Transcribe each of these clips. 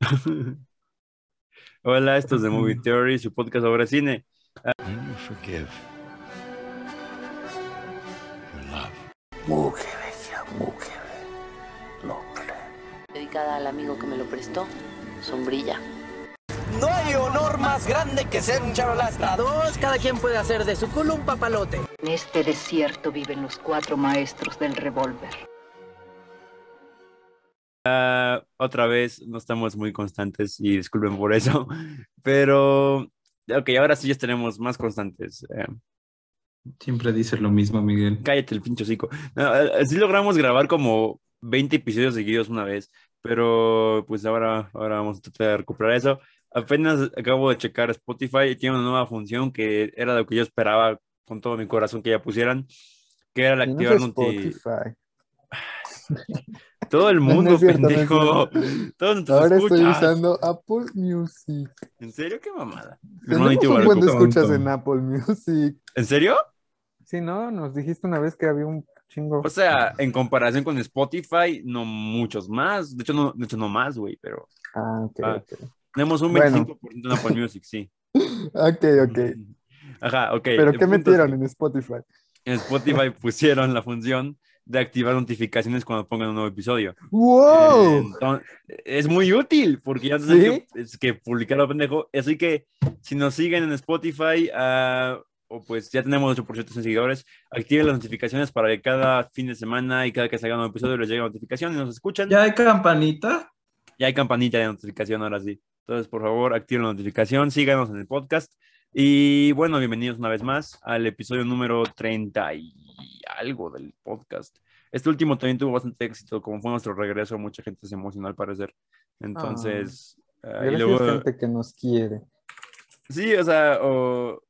Hola, esto es de Movie Theory, su podcast sobre cine. You forgive, you love. dedicada al amigo que me lo prestó, Sombrilla. No hay honor más grande que ser un charolastra. Dos, cada quien puede hacer de su culo un papalote. En este desierto viven los cuatro maestros del revólver. Ah, otra vez, no estamos muy constantes y disculpen por eso, pero ok, ahora sí ya tenemos más constantes. Eh, Siempre dices lo mismo, Miguel. cállate el pincho hocico. No, eh, sí logramos grabar como 20 episodios seguidos una vez, pero pues ahora, ahora vamos a tratar de recuperar eso. Apenas acabo de checar Spotify y tiene una nueva función que era lo que yo esperaba con todo mi corazón que ya pusieran, que era la activar noti- Spotify. Todo el no mundo, es cierto, no es pendejo. Todos Ahora estoy usando Apple Music. ¿En serio? ¿Qué mamada? Tenemos un buen de escuchas en Apple Music. ¿En serio? Sí, ¿no? Nos dijiste una vez que había un chingo. O sea, en comparación con Spotify, no muchos más. De hecho, no, de hecho, no más, güey, pero Ah, ok, Ah. tenemos un Bueno. 25% en Apple Music, sí. Ok, ok. Ajá, ok. ¿Pero El qué metieron que en Spotify? En Spotify pusieron la función de activar notificaciones cuando pongan un nuevo episodio. ¡Wow! Entonces, es muy útil porque ya ¿Sí? que, es que publicarlo pendejo. Así que si nos siguen en Spotify, ah, o pues ya tenemos 8% de seguidores, activen las notificaciones para que cada fin de semana y cada que salga un nuevo episodio les llegue notificación y nos escuchan. ¿Ya hay campanita? Ya hay campanita de notificación ahora sí. Entonces, por favor, activen la notificación, síganos en el podcast. Y bueno, bienvenidos una vez más al episodio número 30 y algo del podcast. Este último también tuvo bastante éxito, como fue nuestro regreso, mucha gente se emocionó al parecer. Entonces, ah, y luego, gente que nos quiere. sí, o sea, o,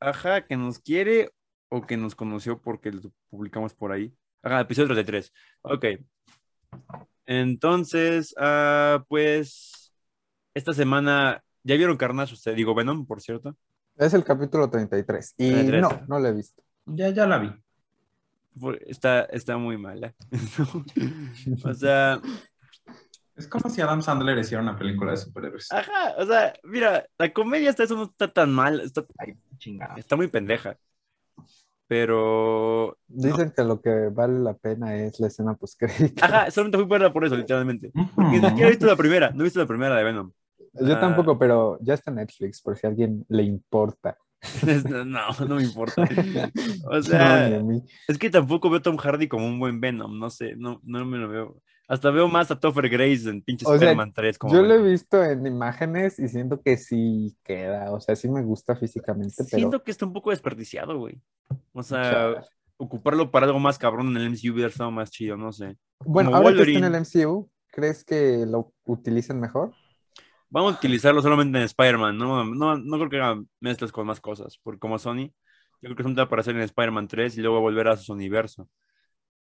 ajá, que nos quiere o que nos conoció porque lo publicamos por ahí. Ajá, episodio 33. Ok. Entonces, ah, pues, esta semana, ¿ya vieron Carnage? Usted, digo, Venom, por cierto. Es el capítulo 33. Y 33. no, no lo he visto. Ya, ya la vi. Está, está muy mala. o sea, Es como si Adam Sandler hiciera una película de superhéroes. ajá, o sea, mira, la comedia hasta eso no está tan mal, está, Ay, chingada. está muy pendeja. Pero, Dicen que lo que vale la pena es la escena post crédito. ajá, solamente fui por por eso, literalmente. Porque ni siquiera he visto la primera, no he visto la primera de Venom. Yo Ah. tampoco, pero ya está en Netflix, por si a alguien le importa. No, no me importa. O sea, es que tampoco veo a Tom Hardy como un buen Venom, no sé, no, no me lo veo. Hasta veo más a Topher Grace en pinche Spider-Man 3 como Yo lo he visto en imágenes y siento que sí queda. O sea, sí me gusta físicamente, pero. Siento que está un poco desperdiciado, güey. O sea, ocuparlo para algo más cabrón en el MCU hubiera estado más chido, no sé. Bueno, como ahora que está en el MCU, ¿crees que lo utilicen mejor? Vamos a utilizarlo solamente en Spider-Man, no, no, no creo que hagan mezclas con más cosas, porque como Sony, yo creo que son para aparecer en Spider-Man 3 y luego volver a su universo.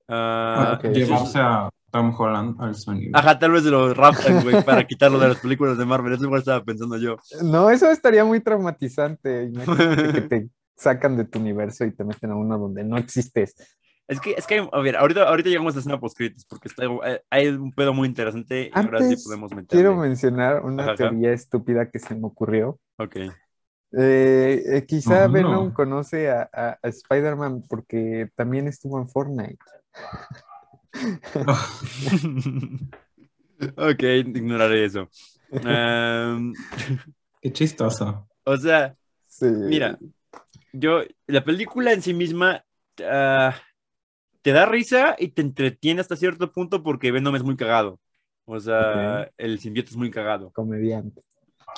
Ah, ok. eso es- Llevarse a Tom Holland al sonido. Ajá, tal vez lo raptan, güey, para quitarlo de las películas de Marvel. Eso igual estaba pensando yo. No, eso estaría muy traumatizante. Imagínate que te sacan de tu universo y te meten a uno donde no existes. Es que, es que, a ver, ahorita, ahorita llegamos a la escena post porque está, eh, hay un pedo muy interesante y ahora sí Antes, podemos meterle. Quiero mencionar una Ajá, ajá. teoría estúpida que se me ocurrió. Ok. Eh, eh, quizá no. Venom conoce a, a- a Spider-Man porque también estuvo en Fortnite. ok, ignoraré eso. Em, Qué chistoso. o sea, Sí. mira, yo, la película en sí misma ah, te da risa y te entretiene hasta cierto punto porque Venom es muy cagado. O sea, el simbionte es muy cagado. Comediante.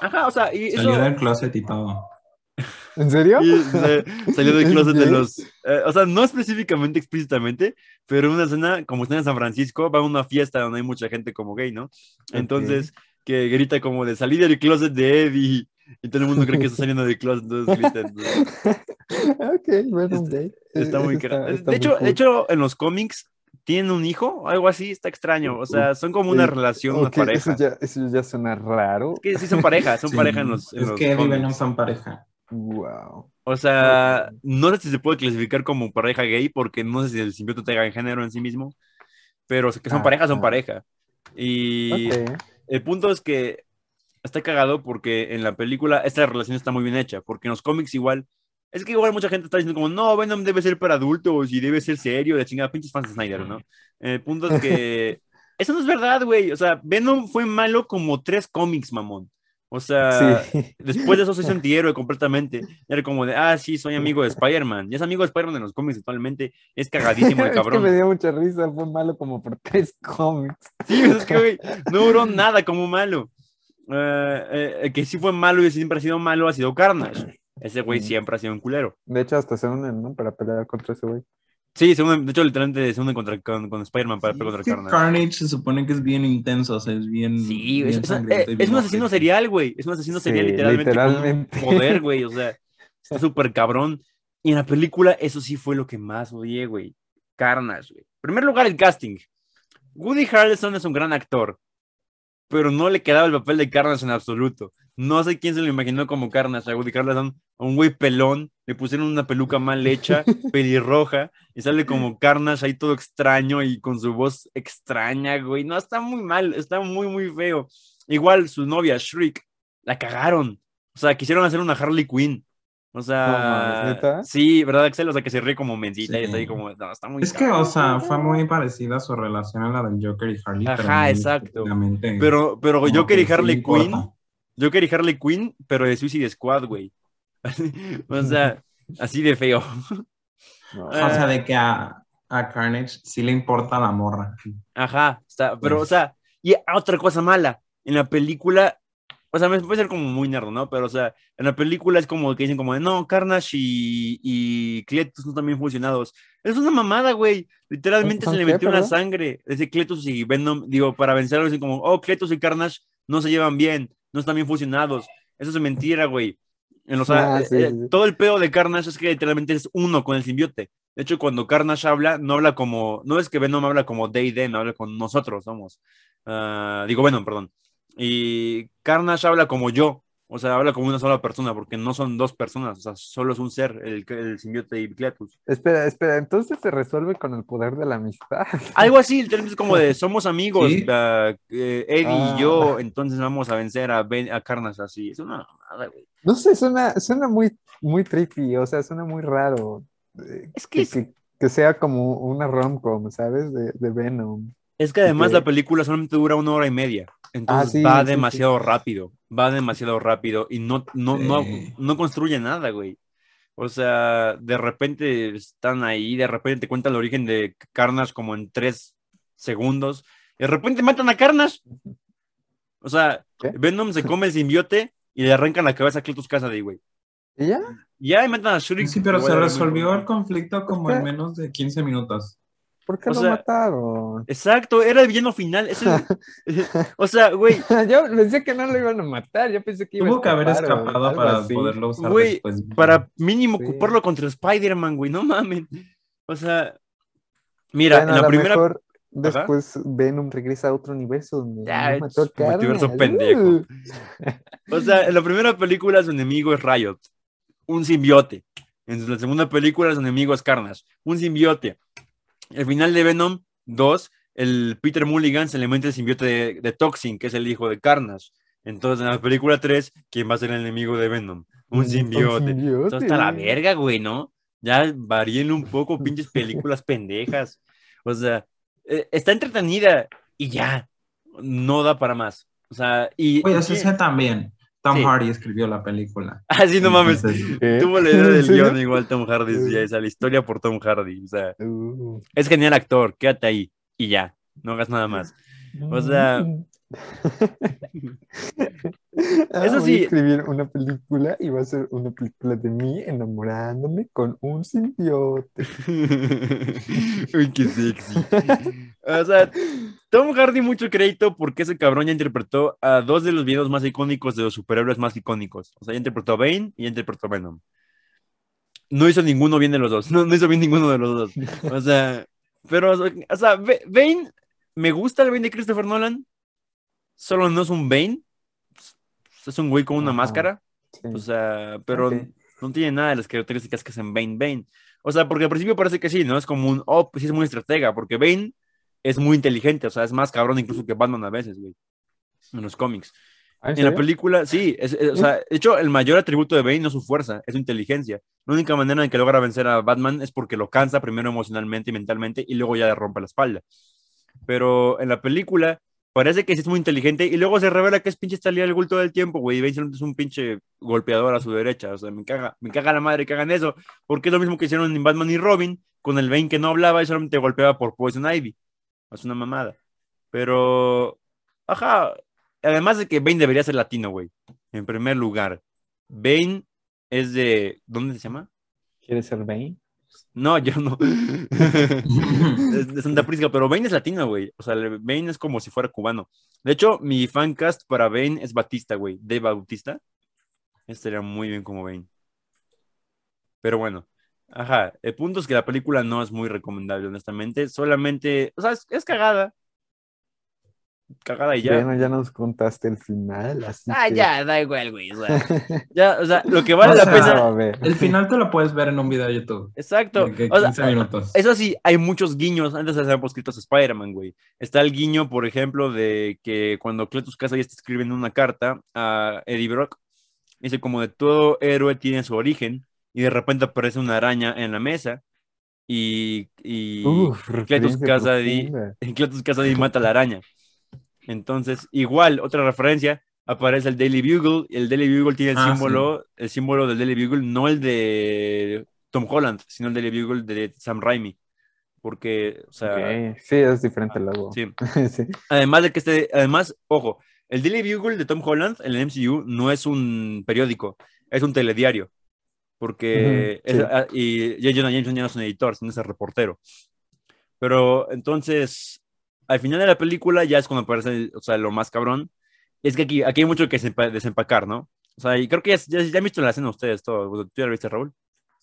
Ajá, o sea, y eso... Salió del closet y todo. ¿En serio? Y se- salió del ¿Es closet de los. eh, o sea, no específicamente, explícitamente, pero una escena, como está en San Francisco, va a una fiesta donde hay mucha gente como gay, ¿no? Entonces, que grita como de salir del closet de Eddie. Y todo el mundo cree que está saliendo del closet, entonces grita. ok, Venom gay. está Eh, muy cagado. está De hecho, muy de cool. hecho, en los cómics tienen un hijo, algo así, está extraño. O sea, son como una Eh, relación, una ok, pareja. Eso ya, eso ya suena raro. Es que sí son pareja, son Sí, pareja en los. en es los que cómics. Venom son pareja. Wow. O sea, no sé si se puede clasificar como pareja gay porque no sé si el simbionte tenga en género en sí mismo, pero que son Ah, pareja, son ah. pareja. Y Ok. el punto es que está cagado porque en la película esta relación está muy bien hecha, porque en los cómics igual, es que igual mucha gente está diciendo como, no, Venom debe ser para adultos y debe ser serio, de chingada, pinches fans de Snyder, ¿no? El punto es que eso no es verdad, güey, o sea, Venom fue malo como tres cómics, mamón. O sea, Sí. después de eso se hizo antihéroe completamente. Era como de, ah, sí, soy amigo de Spider-Man. Y es amigo de Spider-Man en los cómics actualmente. Es cagadísimo el Es que cabrón. me dio mucha risa, fue malo como por tres cómics. Sí, es que, güey, no duró nada como malo. Eh, eh, el que sí fue malo y siempre ha sido malo ha sido Carnage. Ese güey Mm. siempre ha sido un culero. De hecho, hasta se unen, ¿no? Para pelear contra ese güey. Sí, se unen- de hecho, literalmente se unen contra, con, con Spider-Man para pelear Es contra Carnage. Carnage se supone que es bien intenso, o sea, es bien. Sí, bien es, es- eh, bien es un asesino serial, güey. Es un asesino serial Sí, literalmente, con literalmente. poder, güey. O sea, está súper cabrón. Y en la película, eso sí fue lo que más odié, güey. Carnage, güey. En primer lugar, el casting. Woody Harrelson es un gran actor, pero no le quedaba el papel de Carnage en absoluto. No sé quién se lo imaginó como Carnage a Woody a un güey pelón, le pusieron una peluca mal hecha, pelirroja, y sale como Carnage ahí todo extraño y con su voz extraña, güey. No, está muy mal, está muy, muy feo. Igual su novia, Shriek, la cagaron. O sea, quisieron hacer una Harley Quinn. O No sea, mames, ¿neta? sí, ¿verdad, Axel? O sea, que se ríe como mencita y está ahí Sí. como, no, está muy Es que, cabrón. o sea, fue muy parecida su relación a la del Joker y Harley. Ajá, exacto. Pero, pero Joker que y sí Harley importa. Quinn, Joker y Harley Quinn, pero de Suicide Squad, güey. o sea, así de feo. No. O sea, de que a, a Carnage sí le importa la morra. Ajá, está, pero, o Pues. sea, y otra cosa mala, en la película, o sea, me puede ser como muy nerd, ¿no? Pero, o sea, en la película es como que dicen como, de, no, Carnage y, y Cletus no están bien fusionados. Es una mamada, güey. Literalmente ¿Son se le metió una sangre. Desde Cletus y Venom, digo, para vencerlo, dicen como, oh, Cletus y Carnage no se llevan bien, no están bien fusionados. Eso es mentira, güey. En, sea, Ah, sí, eh, sí, todo el pedo de Carnage es que literalmente es uno con el simbiote. De hecho, cuando Carnage habla, no habla como, no es que Venom habla como they, them, habla con nosotros, somos. Ah, digo Venom, perdón. Y Carnage habla como yo, o sea, habla como una sola persona, porque no son dos personas, o sea, solo es un ser, el, el simbiote y Cletus. Espera, espera, entonces se resuelve con el poder de la amistad. Algo así, literalmente es como de, somos amigos, Sí. ah, eh, Eddie Ah. y yo, entonces vamos a vencer a, Ben- a Carnage así. Es una mamada, güey. No sé, suena, suena muy, muy trippy, o sea, suena muy raro. eh, Es que que, es- que- que sea como una rom-com, ¿sabes? De, de Venom. Es que además la película solamente dura una hora y media. Entonces Ah, sí, va sí, demasiado rápido. Va demasiado rápido y no, no, no, Sí. no construye nada, güey. O sea, de repente están ahí, de repente te cuentan el origen de Carnage como en tres segundos. Y de repente matan a Carnage. O sea, ¿Qué? Venom se come el simbiote y le arrancan la cabeza a Cletus Cassidy, güey. ¿Y ya? Ya y matan a Shuriken. Sí, pero se resolvió el conflicto como en menos de 15 minutos. ¿Por qué O lo sea, mataron? Exacto, era el villano final. Es el- o sea, güey, Yo pensé que no lo iban a matar, yo pensé que iba a Tuvo que haber escapado para así. poderlo usar Güey, después. para mínimo Sí. ocuparlo contra Spider-Man, güey, no mamen. O sea, mira, Bueno, en a la primera. mejor después Venom regresa a otro universo donde Ya, mató a es multiverso Carnage. pendejo. Uh. O sea, en la primera película su enemigo es Riot, un simbiote. En la segunda película su enemigo es Carnage, un simbiote. El final de Venom 2, el Peter Mulligan se le mete el simbiote de, de Toxin, que es el hijo de Carnage. Entonces, en la película 3, ¿quién va a ser el enemigo de Venom? Un simbiote. Esto está la verga, güey, ¿no? Ya varíenle un poco, pinches películas pendejas. O sea, eh, está entretenida y ya. No da para más. O sea, y. Oye, sé también. Tom Sí. Hardy escribió la película. Ah, sí, no mames. ¿Qué? Tuvo la idea del guion igual Tom Hardy, sí, esa, la historia por Tom Hardy. O sea, Uh. es genial actor, quédate ahí y ya, no hagas nada más. O sea- Ah, Eso voy sí. a escribir una película y va a ser una película de mí enamorándome con un simbiote. Uy, qué sexy. O sea, Tom Hardy mucho crédito porque ese cabrón ya interpretó a dos de los videos más icónicos de los superhéroes más icónicos. O sea, ya interpretó a Bane y ya interpretó a Venom. No hizo ninguno bien de los dos. No, no hizo bien ninguno de los dos. O sea, pero, o sea, Ba- Bane, me gusta el Bane de Christopher Nolan. Solo no es un Bane. Es un güey con una Ajá. máscara. Sí. O sea, pero no tiene nada de las características que hacen Bane Bane. O sea, porque al principio parece que sí, ¿no? Es como un, oh, pues sí es muy estratega, porque Bane es muy inteligente, o sea, es más cabrón incluso que Batman a veces, güey, en los cómics. Ah, En la película, sí, es- es- o sea, de hecho, el mayor atributo de Bane no es su fuerza, es su inteligencia. La única manera en que logra vencer a Batman es porque lo cansa primero emocionalmente y mentalmente y luego ya le rompe la espalda. Pero en la película parece que sí es muy inteligente y luego se revela que es pinche Stanley al Ghul todo el tiempo, güey, y solamente es un pinche golpeador a su derecha. O sea, me caga, me caga la madre que hagan eso, porque es lo mismo que hicieron en Batman y Robin, con el Bane que no hablaba y solamente golpeaba por Poison Ivy. Es una mamada. Pero, ajá, además de que Bane debería ser latino, güey. En primer lugar, Bane es de. ¿Dónde se llama? ¿Quieres ser Bane? No, yo no. es de Santa Prisca, pero Bane es latino, güey. O sea, Bane es como si fuera cubano. De hecho, mi fancast para Bane es Batista, güey. De Bautista. Estaría muy bien como Bane. Pero bueno. Ajá. El punto es que la película no es muy recomendable, honestamente. Solamente. O sea, es, es cagada. Cagada y ya. Bueno, ya nos contaste el final, así Ah, que- ya, da igual, güey. O sea, ya, o sea, lo que vale O la sea, pena. El final te lo puedes ver en un video de YouTube. Exacto. De O sea, 15 minutos. Eso sí, hay muchos guiños. Antes se habían escritos a Spider-Man, güey. Está el guiño, por ejemplo, de que cuando Cletus Casa ya está escribiendo una carta a Eddie Brock, dice como de todo héroe tiene su origen y de repente aparece una araña en la mesa y, y Uf, Cletus profunda. Cletus Kasady mata a la araña. Entonces, igual, otra referencia, aparece el Daily Bugle y el Daily Bugle tiene el Ah, símbolo, el símbolo del Daily Bugle, no el de Tom Holland, sino el Daily Bugle de Sam Raimi. Porque, o sea, Sí, es diferente el logo. sí. Sí. Además de que este, además, ojo, el Daily Bugle de Tom Holland, en el MCU, no es un periódico, es un telediario. Porque, Ujú, sí. es- ah, y J. Jonah Jameson ya no es un editor, sino es el reportero. Pero entonces, al final de la película ya es cuando aparece, o sea, lo más cabrón. Es que aquí, aquí hay mucho que desempa- desempacar, ¿no? O sea, y creo que ya, ya, ya han visto la escena ustedes todo. ¿Tú ya lo viste, Raúl?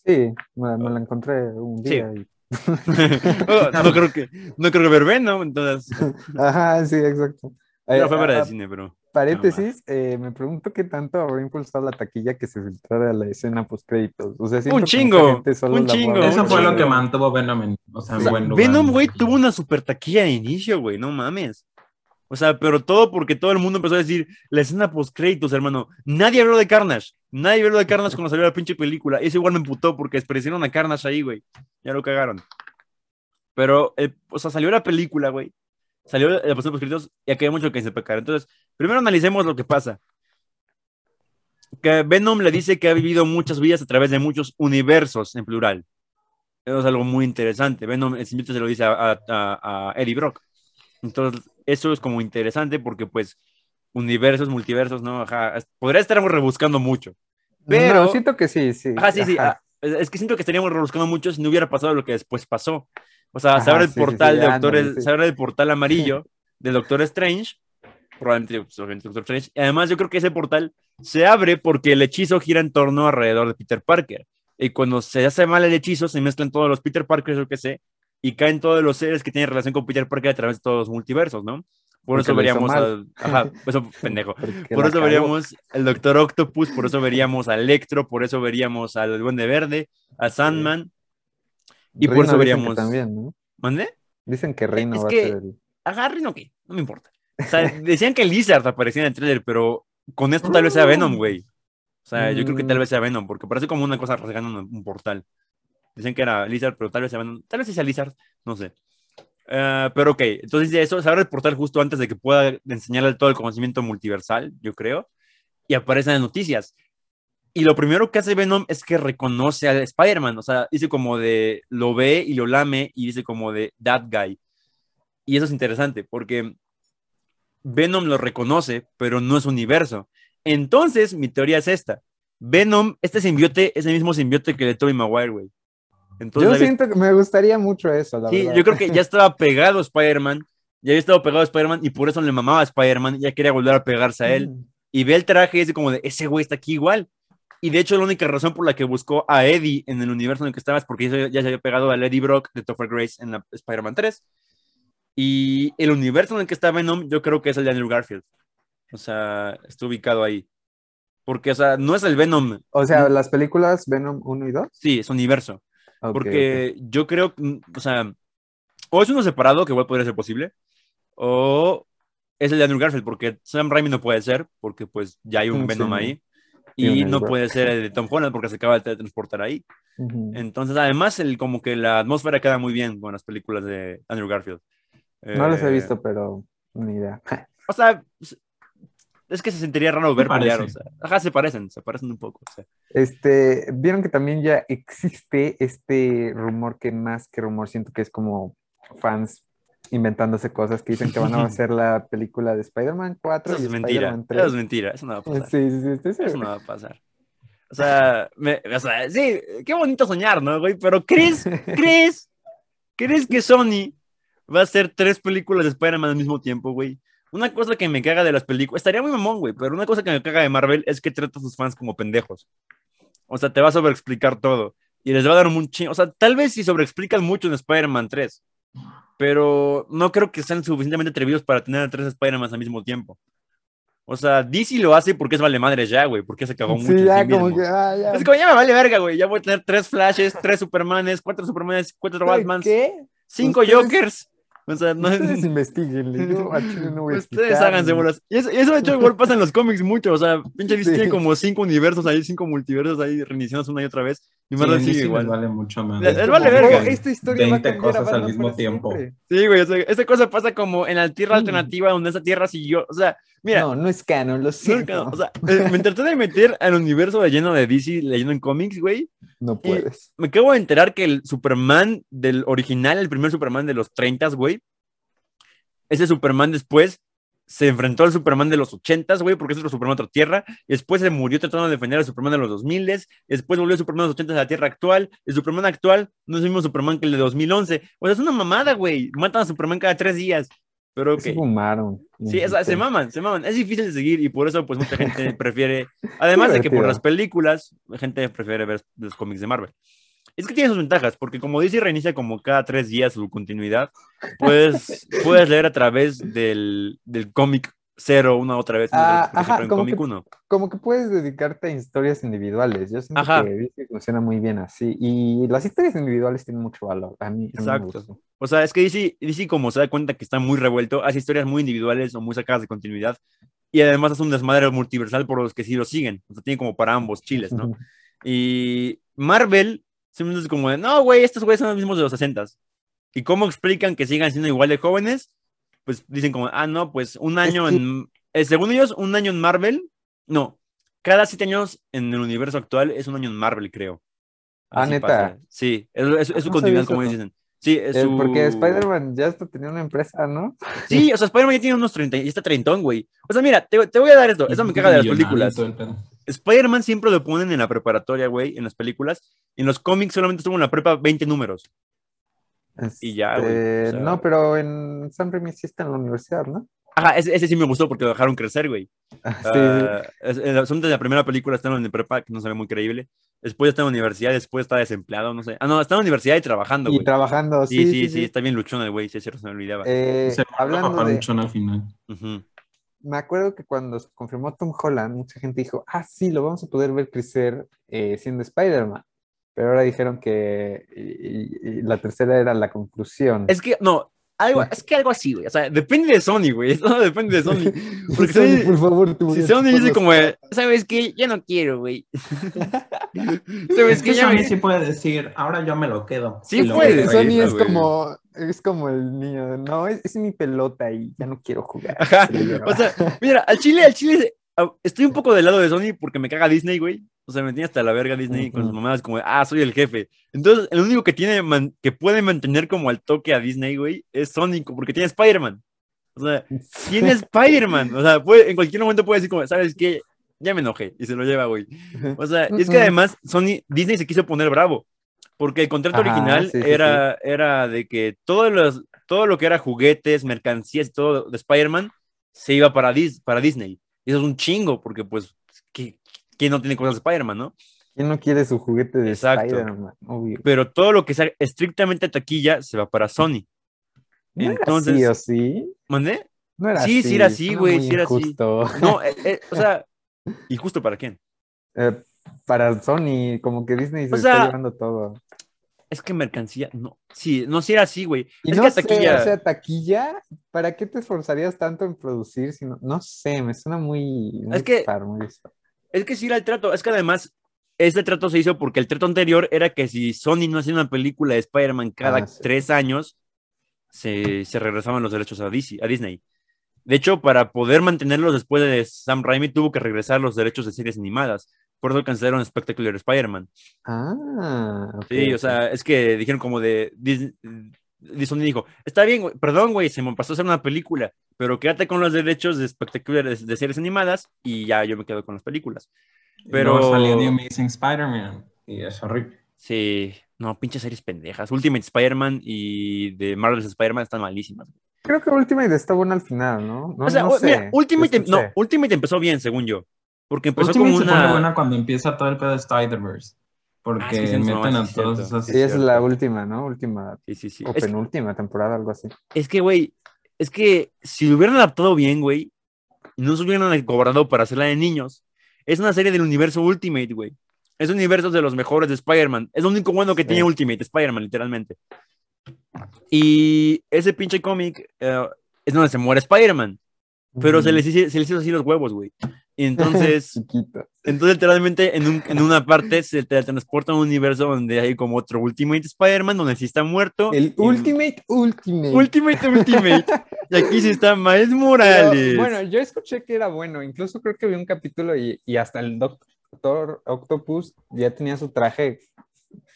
Sí, me, me la encontré un Sí. día. y- Oh, no, creo que, no creo que ver Venom, entonces. Ajá, sí, exacto. Eh, No fue para a- el cine, pero. Paréntesis, eh, me pregunto qué tanto habrá impulsado la taquilla que se filtrara la escena post créditos. O sea, que chingo, solo un chingo, Eso un fue lo que mantuvo Venom en, o sea, en O sea, buen lugar. Venom, güey, tuvo una super taquilla de inicio, güey, no mames. O sea, pero todo porque todo el mundo empezó a decir la escena post créditos, hermano. Nadie habló de Carnage. Nadie habló de Carnage cuando salió la pinche película. Eso igual me emputó porque despreciaron a Carnage ahí, güey. Ya lo cagaron. Pero, eh, o sea, salió la película, güey. Salió la escena post créditos y aquí hay mucho que se pecar. Entonces, primero analicemos lo que pasa. Que Venom le dice que ha vivido muchas vidas a través de muchos universos en plural. Eso es algo muy interesante. Venom, el se lo dice a, a- a- Eddie Brock. Entonces, eso es como interesante porque, pues, universos, multiversos, ¿no? Ajá, podría estar rebuscando mucho. Pero- No, siento que sí, sí. Ajá, sí, sí. Ajá. ah, es es que siento que estaríamos rebuscando mucho si no hubiera pasado lo que después pasó. O sea, se Ajá, abre el sí, sí, portal sí, de ándale, Doctor, sí. se abre el portal amarillo de Doctor Strange. Probablemente, pues, Doctor Strange. Y además, yo creo que ese portal se abre porque el hechizo gira en torno alrededor de Peter Parker. Y cuando se hace mal el hechizo, se mezclan todos los Peter Parkers, yo que sé, y caen todos los seres que tienen relación con Peter Parker a través de todos los multiversos, ¿no? Por Porque eso veríamos al. Ajá, eso pendejo. Porque Por eso veríamos el Doctor Octopus, por eso veríamos a Electro, por eso veríamos al Duende Verde, a Sandman. Y por eso veríamos. También, ¿no? ¿Mande? Dicen que Reino Es va que- a ser el. A Harry no, ¿qué? No me importa. O sea, decían que Lizard aparecía en el trailer, pero con esto tal vez sea Venom, güey. O sea, yo creo que tal Mm. vez sea Venom, porque parece como una cosa rasgando un, un portal. Dicen que era Lizard, pero tal vez sea Venom. Tal vez sea Lizard, no sé. Eh, pero ok, entonces de eso se abre el portal justo antes de que pueda enseñarle todo el conocimiento multiversal, yo creo. Y aparecen las noticias. Y lo primero que hace Venom es que reconoce al Spider-Man. O sea, dice como de lo ve y lo lame y dice como de that guy. Y eso es interesante porque Venom lo reconoce, pero no es universo. Entonces, mi teoría es esta. Venom, este simbiote es el mismo simbiote que de Tobey Maguire, güey. Entonces, Yo siento que me gustaría mucho eso, la sí, verdad. yo creo que ya estaba pegado Spider-Man, ya había estado pegado a Spider-Man y por eso le mamaba a Spider-Man, ya quería volver a pegarse a él. Mm. Y ve el traje y dice como de, ese güey está aquí igual. Y de hecho la única razón por la que buscó a Eddie en el universo en el que estaba es porque ya se- ya se había pegado al Eddie Brock de Topher Grace en la Spider-Man 3. Y el universo en el que está Venom yo creo que es el de Andrew Garfield. O sea, está ubicado ahí. Porque, o sea, no es el Venom. O sea, las películas Venom 1 y 2. Sí, es universo. Porque yo creo, o sea, o es uno separado, que igual podría ser posible, o es el de Andrew Garfield, porque Sam Raimi no puede ser, porque pues ya hay un Mm, Venom sí. ahí. Y no puede ser el de Tom Holland porque se acaba de teletransportar ahí. Entonces, además, el, como que la atmósfera queda muy bien con las películas de Andrew Garfield. No los he Eh, visto, pero ni idea. O sea, es que se sentiría raro ver pelear. O sea, ajá, se parecen, se parecen un poco. o sea. Este, vieron que también ya existe este rumor que más que rumor siento que es como fans inventándose cosas que dicen que van a hacer la película de Spider-Man 4 Eso y es mentira. Eso es 3. mentira. Eso no va a pasar. Sí, sí, sí, estoy Eso seguro. no va a pasar. O sea, me- o sea, sí, qué bonito soñar, ¿no, güey? Pero ¿crees, crees, crees que Sony va a hacer tres películas de Spider-Man al mismo tiempo, güey? Una cosa que me caga de las películas, estaría muy mamón, güey, pero una cosa que me caga de Marvel es que trata a sus fans como pendejos. O sea, te va a sobreexplicar todo y les va a dar un chingo. O sea, tal vez si sobreexplican mucho en Spider-Man 3, pero no creo que sean suficientemente atrevidos para tener a tres Spider-Man al mismo tiempo. O sea, DC lo hace porque es vale madre ya, güey, porque se cagó mucho. Sí, ya sí como mismo. que, ah, ya. Es como ya me vale verga, güey. Ya voy a tener tres Flashes, tres Supermanes, cuatro Supermanes, cuatro Batmans, ¿Qué? cinco Ustedes- Jokers. O sea, no Ustedes investiguenle, yo al chile no voy a Ustedes explicar, háganse bolas. Y eso, y eso, de hecho, igual pasa en los cómics mucho. O sea, pinche DC Sí. tiene como cinco universos ahí, cinco multiversos ahí, reiniciados una y otra vez. Y Sí, Marvel en sigue les igual. vale mucho más. Es vale verga. "Oh, esta historia va a 20 cambiar a cosas al mismo tiempo. siempre". Sí, güey. O sea, esta cosa pasa como en la Tierra alternativa, donde esa Tierra siguió. O sea, mira. No, no es canon, lo no, siento. o sea, eh, me traté de meter al universo de lleno de DC leyendo en cómics, güey. No puedes. me acabo de enterar que el Superman del original, el primer Superman de los 30, güey, ese Superman después se enfrentó al Superman de los 80, güey, porque es otro Superman de otra tierra, después se murió tratando de defender al Superman de los 2000, después volvió el Superman de los 80 a la tierra actual, el Superman actual no es el mismo Superman que el de 2011, o sea, es una mamada, güey, matan a Superman cada tres días, pero ok. Se fumaron. Sí, o sea, se maman, se maman. Es difícil de seguir y por eso, pues, mucha gente prefiere. Además de que por las películas, la gente prefiere ver los cómics de Marvel. Es que tiene sus ventajas, porque como DC reinicia como cada tres días su continuidad, pues puedes leer a través del, del cómic cero una otra vez, Ah, ajá, como que- uno. Como que puedes dedicarte a historias individuales. Yo siento Ajá. que funciona muy bien así. Y las historias individuales tienen mucho valor. A mí, a mí me Exacto. O sea, es que DC, DC, como se da cuenta que está muy revuelto, hace historias muy individuales o muy sacadas de continuidad, y además hace un desmadre multiversal por los que sí lo siguen. O sea, tiene como para ambos chiles, ¿no? Y Marvel simplemente es como de, no, güey, estos güeyes son los mismos de los 60 ¿Y cómo explican que sigan siendo igual de jóvenes? Pues dicen como, ah, no, pues un año que- en... eh, según ellos, un año en Marvel, no, cada siete años en el universo actual es un año en Marvel, creo. Ah, Así ¿neta? pasa. Sí, es, es- es su No continuidad, como dicen. Sí, es su... Porque Spider-Man ya hasta tenía una empresa, ¿no? Sí, o sea, Spider-Man ya tiene unos 30, ya está treintón, güey. O sea, mira, te, te voy a dar esto, eso me caga de las películas. Spider-Man siempre lo ponen en la preparatoria, güey, en las películas. En los cómics solamente estuvo en la prepa 20 números. Y ya, güey, Este, o sea- No, pero en San Remi sí está en la universidad, ¿no? Ajá, ese, ese sí me gustó porque lo dejaron crecer, güey. Ah, sí, Ah, es- es- son de la primera película, está en la prepa, que no se ve muy creíble. Después está en la universidad, después está desempleado, no sé. Ah, no, está en la universidad y trabajando, sí. Y güey. trabajando, Sí, sí, sí, está bien luchón el güey, sí, es cierto, se me olvidaba. Eh, Se hablando hablando de, mucho al final. Me acuerdo que cuando se confirmó Tom Holland, mucha gente dijo, ah, sí, lo vamos a poder ver crecer eh, siendo Spider-Man. Pero ahora dijeron que y- y- y la tercera era la conclusión. Es que, no, algo, es que algo así, güey. O sea, depende de Sony, güey. Eso depende de Sony. Porque Sony, por favor, voy Si Sony dice como, ¿sabes qué? Ya no quiero, güey. ¿Sabes Es qué? que Ya Sony me... sí puede decir, ahora yo me lo quedo. Sí lo puede, Sony reír, es güey. como, es como el niño, de, no, es, es mi pelota y ya no quiero jugar. Ajá. O sea, mira, al chile, al chile, estoy un poco del lado de Sony porque me caga Disney, güey. O sea, me tiene hasta la verga Disney con sus mamadas como, ah, soy el jefe. Entonces, el único que tiene, man- que puede mantener como al toque a Disney, güey, es Sonic, porque tiene Spider-Man. O sea, tiene Spider-Man. O sea, puede- en cualquier momento puede decir como, ¿sabes qué? Ya me enojé y se lo lleva, güey. O sea, es que además Sony, Disney se quiso poner bravo, porque el contrato Ajá, original sí, sí, era, era de que todos los, todo lo que era juguetes, mercancías y todo de Spider-Man se iba para, Dis- para Disney. Y eso es un chingo, porque pues, ¿qui- ¿quién no tiene cosas de Spider-Man, no? ¿Quién no quiere su juguete de. Spider-Man? Obvio. Pero todo lo que sea estrictamente taquilla se va para Sony. ¿No era Entonces- así o sí? ¿Mandé? No era Sí, así. sí era así, güey, sí era así. No, eh, eh, o sea, ¿y justo para quién? Eh, para Sony, como que Disney se O está llevando todo. Es que mercancía, no. Sí, no, si era así, güey. Y es no que sé, taquilla. o sea, taquilla, ¿para qué te esforzarías tanto en producir? Si no, no sé, me suena muy, muy Es que- muy. Es que sí era el trato. Es que además, ese trato se hizo porque el trato anterior era que si Sony no hacía una película de Spider-Man cada Ah, sí. tres años, se, se regresaban los derechos a, DC a Disney. De hecho, para poder mantenerlos después de Sam Raimi, tuvo que regresar los derechos de series animadas. Por eso cancelaron Spectacular Spider-Man. Ah, Sí, o sea, es que dijeron como de. Dis- Disney dijo: Está bien, güey, perdón, güey, se me pasó a hacer una película, pero quédate con los derechos de Spectacular de, de series animadas y ya yo me quedo con las películas. Pero Pero- salió The Amazing Spider-Man y es horrible. Sí, no, pinches series pendejas. Ultimate Spider-Man y de Marvel's Spider-Man están malísimas. Creo que Ultimate está bueno al final, ¿no? No, o sea, no sé, mira, Ultimate, escuché. no, Ultimate empezó bien, según yo. Porque empezó Ultimate como se pone una. buena cuando empieza todo el pedo de Spider-Verse. Porque Ah, sí, sí, no, meten a sí, todos cierto. esos... Sí, esa es la última, ¿no? Última Sí, sí, sí. o Es, penúltima temporada, algo así. es que, güey, es que si lo hubieran adaptado bien, güey, y no se hubieran cobrado para hacerla de niños, es una serie del universo Ultimate, güey. Es un universo de los mejores de Spider-Man. Es lo único bueno que Sí. tiene Ultimate, Spider-Man, literalmente. Y ese pinche cómic eh, es donde se muere Spider-Man. Pero se, Ujú. les hizo, se les hizo así los huevos, güey. Y entonces, Chiquito. entonces literalmente en, un- en una parte se teletransporta a un universo donde hay como otro Ultimate Spider-Man, donde sí está muerto. El y- Ultimate Ultimate. Ultimate Ultimate. y aquí sí está Miles Pero, Morales. bueno, yo escuché que era bueno. Incluso creo que vi un capítulo y, y hasta el Doctor Octopus ya tenía su traje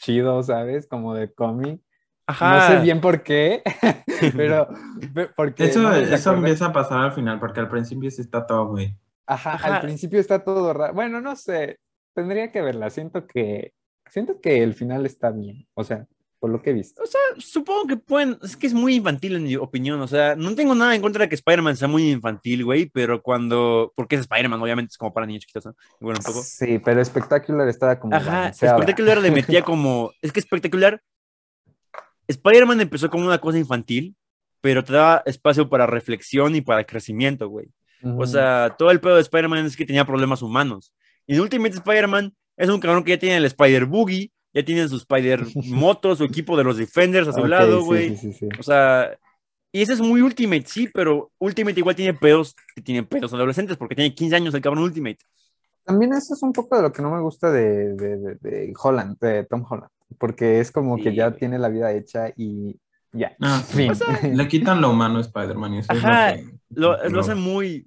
chido, ¿sabes? Como de cómic. Ajá. No sé bien por qué, pero porque Eso, no eso acuerdo. empieza a pasar al final, porque al principio sí está todo, güey. Ajá, Ajá. al principio está todo raro. Bueno, no sé, tendría que verla. Siento que siento que el final está bien, o sea, por lo que he visto. O sea, supongo que pueden. Es que es muy infantil en mi opinión. O sea, no tengo nada en contra de que Spider-Man sea muy infantil, güey. Pero cuando. Porque es Spider-Man, obviamente es como para niños chiquitos, ¿no? Bueno, un poco. Sí, pero Spectacular estaba como Ajá, balanceada. espectacular le metía como. Es que espectacular. Spider-Man empezó como una cosa infantil, pero te daba espacio para reflexión y para crecimiento, güey. O Ujú. sea, todo el pedo de Spider-Man es que tenía problemas humanos. Y en Ultimate Spider-Man es un cabrón que ya tiene el Spider Boogie, ya tiene su Spider Moto, su equipo de los Defenders a su Ok, lado, güey. sí, sí, sí. O sea, y ese es muy Ultimate, sí, pero Ultimate igual tiene pedos, que tienen pedos adolescentes, porque tiene 15 años el cabrón Ultimate. También eso es un poco de lo que no me gusta de, de, de- de Holland, de Tom Holland, porque es como que ya tiene la vida hecha y ya. Ah, sí. Le quitan lo humano a Spider-Man y eso Ajá, es lo que... Lo, lo hacen muy.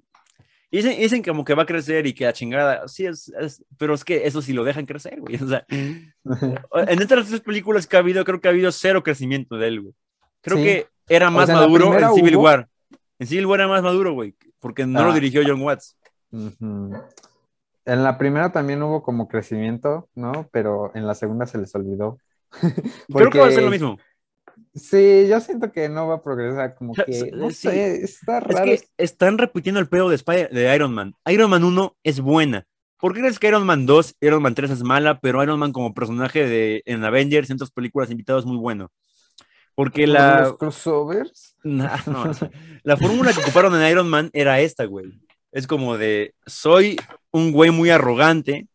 Dicen, dicen como que va a crecer y que la chingada. Sí, es, es- pero es que eso sí lo dejan crecer, güey. O sea, en estas tres películas que ha habido, creo que ha habido cero crecimiento de él, güey. Creo Sí. que era más sea, maduro en Civil hubo- War. En Civil War era más maduro, güey, porque no lo Ah. dirigió John Watts. Ujú. En la primera también hubo como crecimiento, ¿no? Pero en la segunda se les olvidó. Creo que va a ser lo mismo. Sí, yo siento que no va a progresar, como que, no sí. sé, está Es raro. que están repitiendo el pedo de, Spider- de Iron Man. Iron Man 1 es buena. ¿Por qué crees que Iron Man 2, Iron Man 3 es mala, pero Iron Man como personaje de, en Avengers y en otras películas invitados es muy bueno? Porque ¿Por la, los crossovers? Nah, no, o sea, la fórmula que ocuparon en Iron Man era esta, güey. Es como de, soy un güey muy arrogante,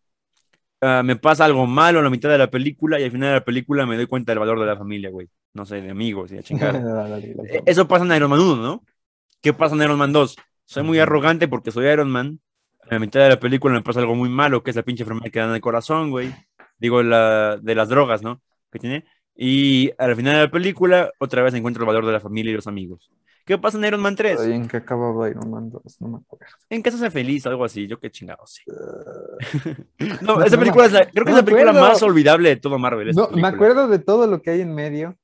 ah, me pasa algo malo a la mitad de la película y al final de la película me doy cuenta del valor de la familia, güey. No sé, de amigos y de chingada. Eh, Eso pasa en Iron Man 1, ¿no? ¿Qué pasa en Iron Man 2? Soy muy arrogante porque soy Iron Man. A la mitad de la película me pasa algo muy malo, que es la pinche enfermedad que da en el corazón, güey. Digo, la, de las drogas, ¿no? Que tiene. Y al final de la película, otra vez encuentro el valor de la familia y los amigos. ¿Qué pasa en Iron Man 3? Ay, ¿En qué acababa Iron Man 2? No me acuerdo. En casa se feliz, algo así. Yo qué chingado sé. no, No, esa película es la, creo que no es la película acuerdo. más olvidable de todo Marvel. No, me acuerdo de todo lo que hay en medio,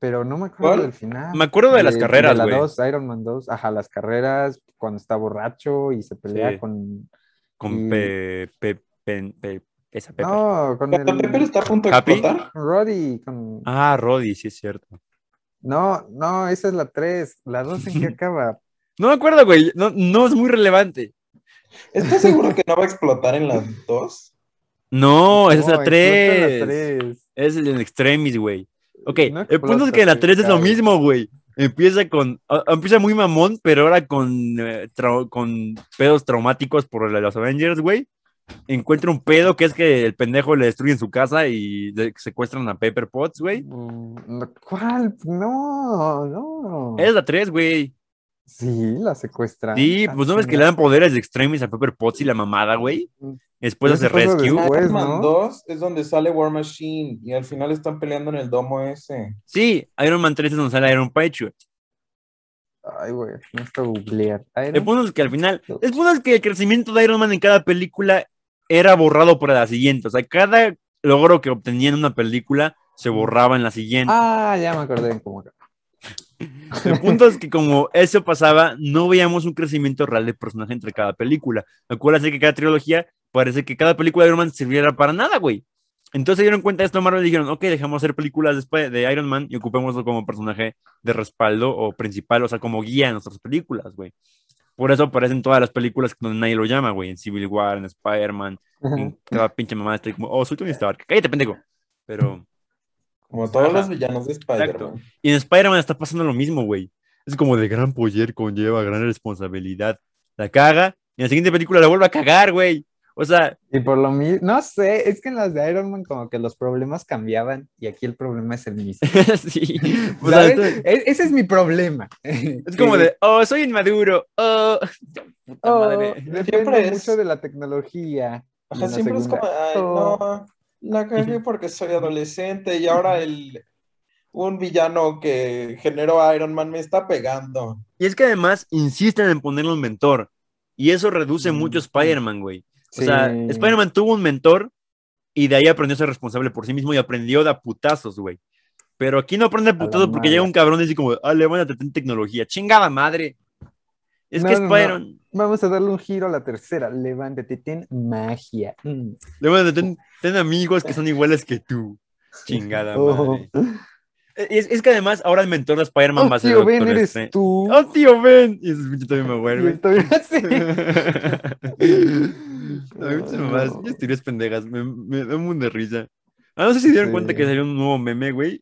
pero no me acuerdo ¿Cuál? del final. Me acuerdo de las carreras, De la güey. 2, Iron Man 2, ajá, las carreras, cuando está borracho y se pelea Sí. con... Con y- Pe, Pe- Pe- Pe- esa Pepper. No, con el... Pepper está a punto de ¿Happy? explotar. con Roddy, con... Ah, Roddy, sí es cierto. No, no, esa es la 3, la 2 en qué acaba. No me acuerdo, güey. No, no es muy relevante. ¿Estás seguro que no va a explotar en las dos? No, esa es No, la explota en 3. la 3. Es el Extremis, güey. Ok, No el punto es que la explota, 3 es lo mismo, güey. Empieza con. a- empieza muy mamón, pero ahora con, eh, con pedos traumáticos por la de los Avengers, güey. Encuentra un pedo que es que el pendejo le destruyen su casa y le secuestran a Pepper Potts, güey. Mm, ¿Cuál? No, no. Es la 3, güey. Sí, la secuestran. Sí, Ah, pues no ves que le dan poderes de extremis a Pepper Potts y la mamada, güey. Después hace Rescue. después. Iron Man ¿no? 2 es donde sale War Machine y al final están peleando en el domo ese. Sí, Iron Man 3 es donde sale Iron Patriot. Ay, güey, no está googlear. El punto es que al final, el punto es que el crecimiento de Iron Man en cada película era borrado por la siguiente. O sea, cada logro que obtenía en una película se borraba en la siguiente. Ah, ya me acordé cómo. El punto es que como eso pasaba, no veíamos un crecimiento real de personaje entre cada película. Acuérdate que cada trilogía parece que cada película de Iron Man sirviera para nada, güey. Entonces se dieron cuenta de esto Marvel y dijeron, ok, dejamos hacer películas después de Iron Man y ocupémoslo como personaje de respaldo o principal, o sea, como guía en nuestras películas, güey. Por eso aparecen todas las películas donde nadie lo llama, güey. En Civil War, en Spider-Man, en cada pinche mamá estoy como, oh, soy Tony Stark. Cállate, pendejo. Pero... Como todos Ajá. los villanos de Spider-Man. Y en Spider-Man está pasando lo mismo, güey. Es como de gran poder conlleva gran responsabilidad. La caga y en la siguiente película la vuelve a cagar, güey. O sea, Y por lo mismo, no sé, es que en las de Iron Man como que los problemas cambiaban y aquí el problema es el mismo. sí. O sea, E- ese es mi problema. es como de, oh, soy inmaduro. Oh, puta Oh, madre. depende Siempre es- mucho de la tecnología. Ajá, en la siempre es como, ay, oh, no, la cagué porque soy adolescente y ahora el un villano que generó Iron Man me está pegando. Y es que además insisten en ponerle un mentor. Y eso reduce mucho a Spider-Man, güey. O sea, sí. Spider-Man tuvo un mentor y de ahí aprendió a ser responsable por sí mismo y aprendió de a putazos, güey. Pero aquí no aprende putazos porque mala. llega un cabrón y dice como, ah, levántate en tecnología. Chingada madre. Es No, que no, no. Spider-Man, Vamos a darle un giro a la tercera. Levántate, ten magia. Mm. levántate, ten, ten amigos que son iguales que tú. Chingada Oh. madre. Es, es que además ahora el mentor de Spider-Man Oh, va a ser tío Ben, eres Strange. tú. ¡Oh, tío Ben! Y ese pinche también me vuelve. estoy así. A No. pinches teorías pendejas, me, me da un mundo de risa. Ah, no sé si dieron Sí. cuenta que salió un nuevo meme, güey,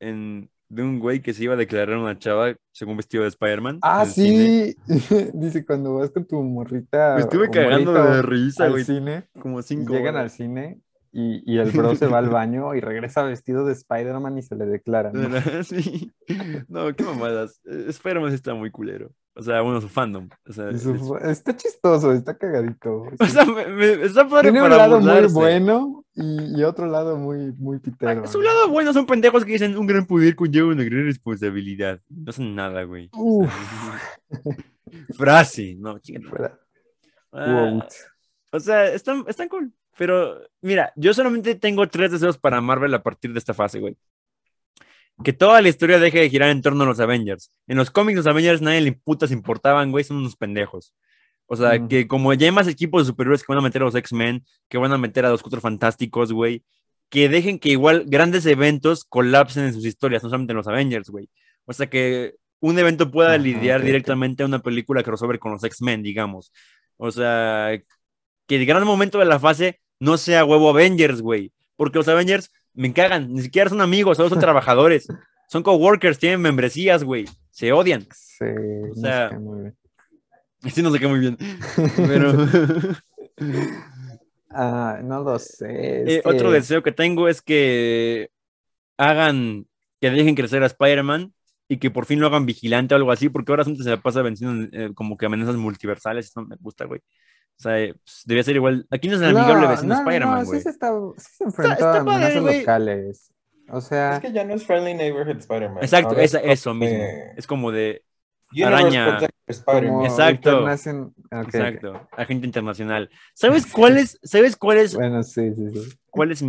en, de un güey que se iba a declarar una chava según vestido de Spider-Man. Ah, sí. Dice cuando vas con tu morrita. Me estuve cagando morrito de risa, al güey. cine. Como cinco llegan al horas. cine y, y el bro se va al baño y regresa vestido de Spider-Man y se le declara. ¿no? Sí. No, qué mamadas. Eh, Spider-Man está muy culero. O sea, bueno, su fandom. O sea, Y su- es- Está chistoso, está cagadito. o sea, me- me- está padre Tiene un para lado muy bueno y, y otro lado muy, muy pitero. Ah, Su lado bueno son pendejos que dicen un gran poder conlleva una gran responsabilidad. No hacen nada, güey. O Uf, sea, Frase, no, chingada. Ah, o sea, están, están cool. Pero, mira, yo solamente tengo tres deseos para Marvel a partir de esta fase, güey. Que toda la historia deje de girar en torno a los Avengers. En los cómics, los Avengers nadie le putas importaban, güey, son unos pendejos. O sea, Ujú. que como ya hay más equipos de superhéroes que van a meter a los X-Men, que van a meter a los Cuatro Fantásticos, güey, que dejen que igual grandes eventos colapsen en sus historias, no solamente en los Avengers, güey. O sea, que un evento pueda Ajá, lidiar ok, ok. directamente a una película crossover con los X-Men, digamos. O sea, que el gran momento de la fase no sea huevo Avengers, güey. Porque los Avengers me cagan, ni siquiera son amigos, solo son trabajadores. Son coworkers, tienen membresías, güey. Se odian. Sí, no sea, sé, muy bien. Sí, no sé qué muy bien. Pero Ah, no lo sé. eh, otro deseo que tengo es que hagan, que dejen crecer a Spider-Man y que por fin lo hagan vigilante o algo así, porque ahora se la pasa venciendo eh, como que amenazas multiversales. Eso no me gusta, güey. O sea, eh, pues, debía ser igual. Aquí no es el amigable vecino no, no, Spider-Man, no, güey. sí se, está, sí se enfrentó está a amenazas locales. O sea, Es que ya no es Friendly Neighborhood Spider-Man. Exacto, es eso mismo. de Es como de, araña. Como Exacto. internacion- exacto, agente internacional. ¿Sabes cuál es, sabes cuál es, Bueno, sí, sí, sí. cuál es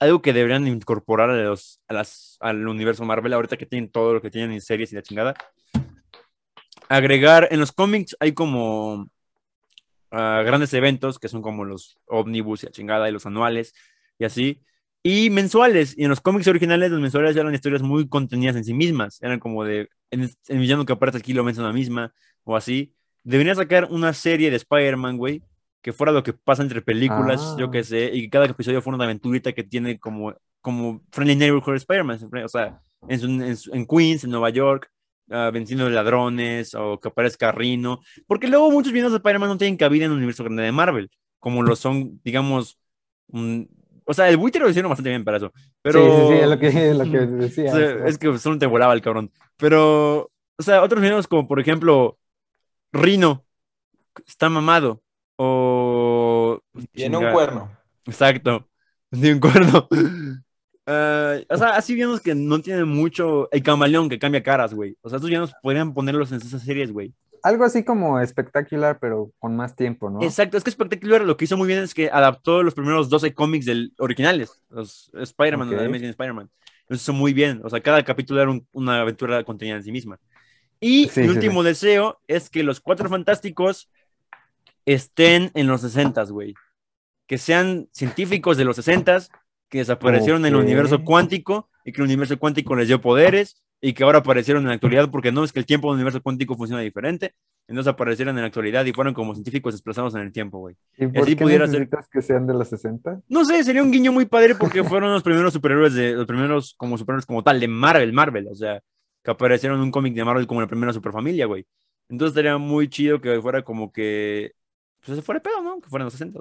algo que deberían incorporar a los, a las, al universo Marvel ahorita que tienen todo lo que tienen en series y la chingada? Agregar, en los cómics hay como ah, grandes eventos que son como los ómnibus y la chingada y los anuales y así. Y mensuales, y en los cómics originales los mensuales eran historias muy contenidas en sí mismas, eran como de, en el, el villano que aparece aquí lo vence una misma, o así. Deberían sacar una serie de Spider-Man, güey, que fuera lo que pasa entre películas, Ah. yo qué sé, y que cada episodio fuera una aventurita que tiene como, como Friendly Neighborhood Spider-Man, o sea, en, su- en su- en Queens, en Nueva York, ah, venciendo ladrones, o que aparezca Rino, porque luego muchos villanos de Spider-Man no tienen cabida en el universo grande de Marvel. como lo son, digamos, un- o sea, el buitre lo hicieron bastante bien para eso, pero... Sí, sí, sí, es lo que, lo que decía. O sea, es que solo te volaba el cabrón. Pero, o sea, otros villanos como, por ejemplo, Rino, está mamado, o... Tiene un cuerno. Exacto. Tiene un cuerno. Ah, o sea, así villanos que no tienen mucho. El camaleón que cambia caras, güey. O sea, estos villanos podrían ponerlos en esas series, güey. Algo así como espectacular, pero con más tiempo, ¿no? Exacto, es que Spectacular lo que hizo muy bien es que adaptó los primeros 12 cómics del, originales, los Spider-Man, Ok. los Amazing Spider-Man. Lo hizo muy bien. O sea, cada capítulo era un- una aventura contenida en sí misma. Y Sí, mi sí, último deseo es que los cuatro fantásticos estén en los 60, güey. Que sean científicos de los 60 que desaparecieron en el universo cuántico y que el universo cuántico les dio poderes y que ahora aparecieron en la actualidad porque no es que el tiempo del universo cuántico funciona diferente. Entonces aparecieron en la actualidad y fueron como científicos desplazados en el tiempo, güey. ¿Y por así qué pudiera ser- necesitas que sean de los 60? No sé, sería un guiño muy padre porque fueron los primeros superhéroes de los primeros como superhéroes como tal de Marvel, Marvel, o sea, que aparecieron en un cómic de Marvel como la primera superfamilia, güey. Entonces estaría muy chido que fuera como que pues se fuera pedo, ¿no? Que fueran los 60.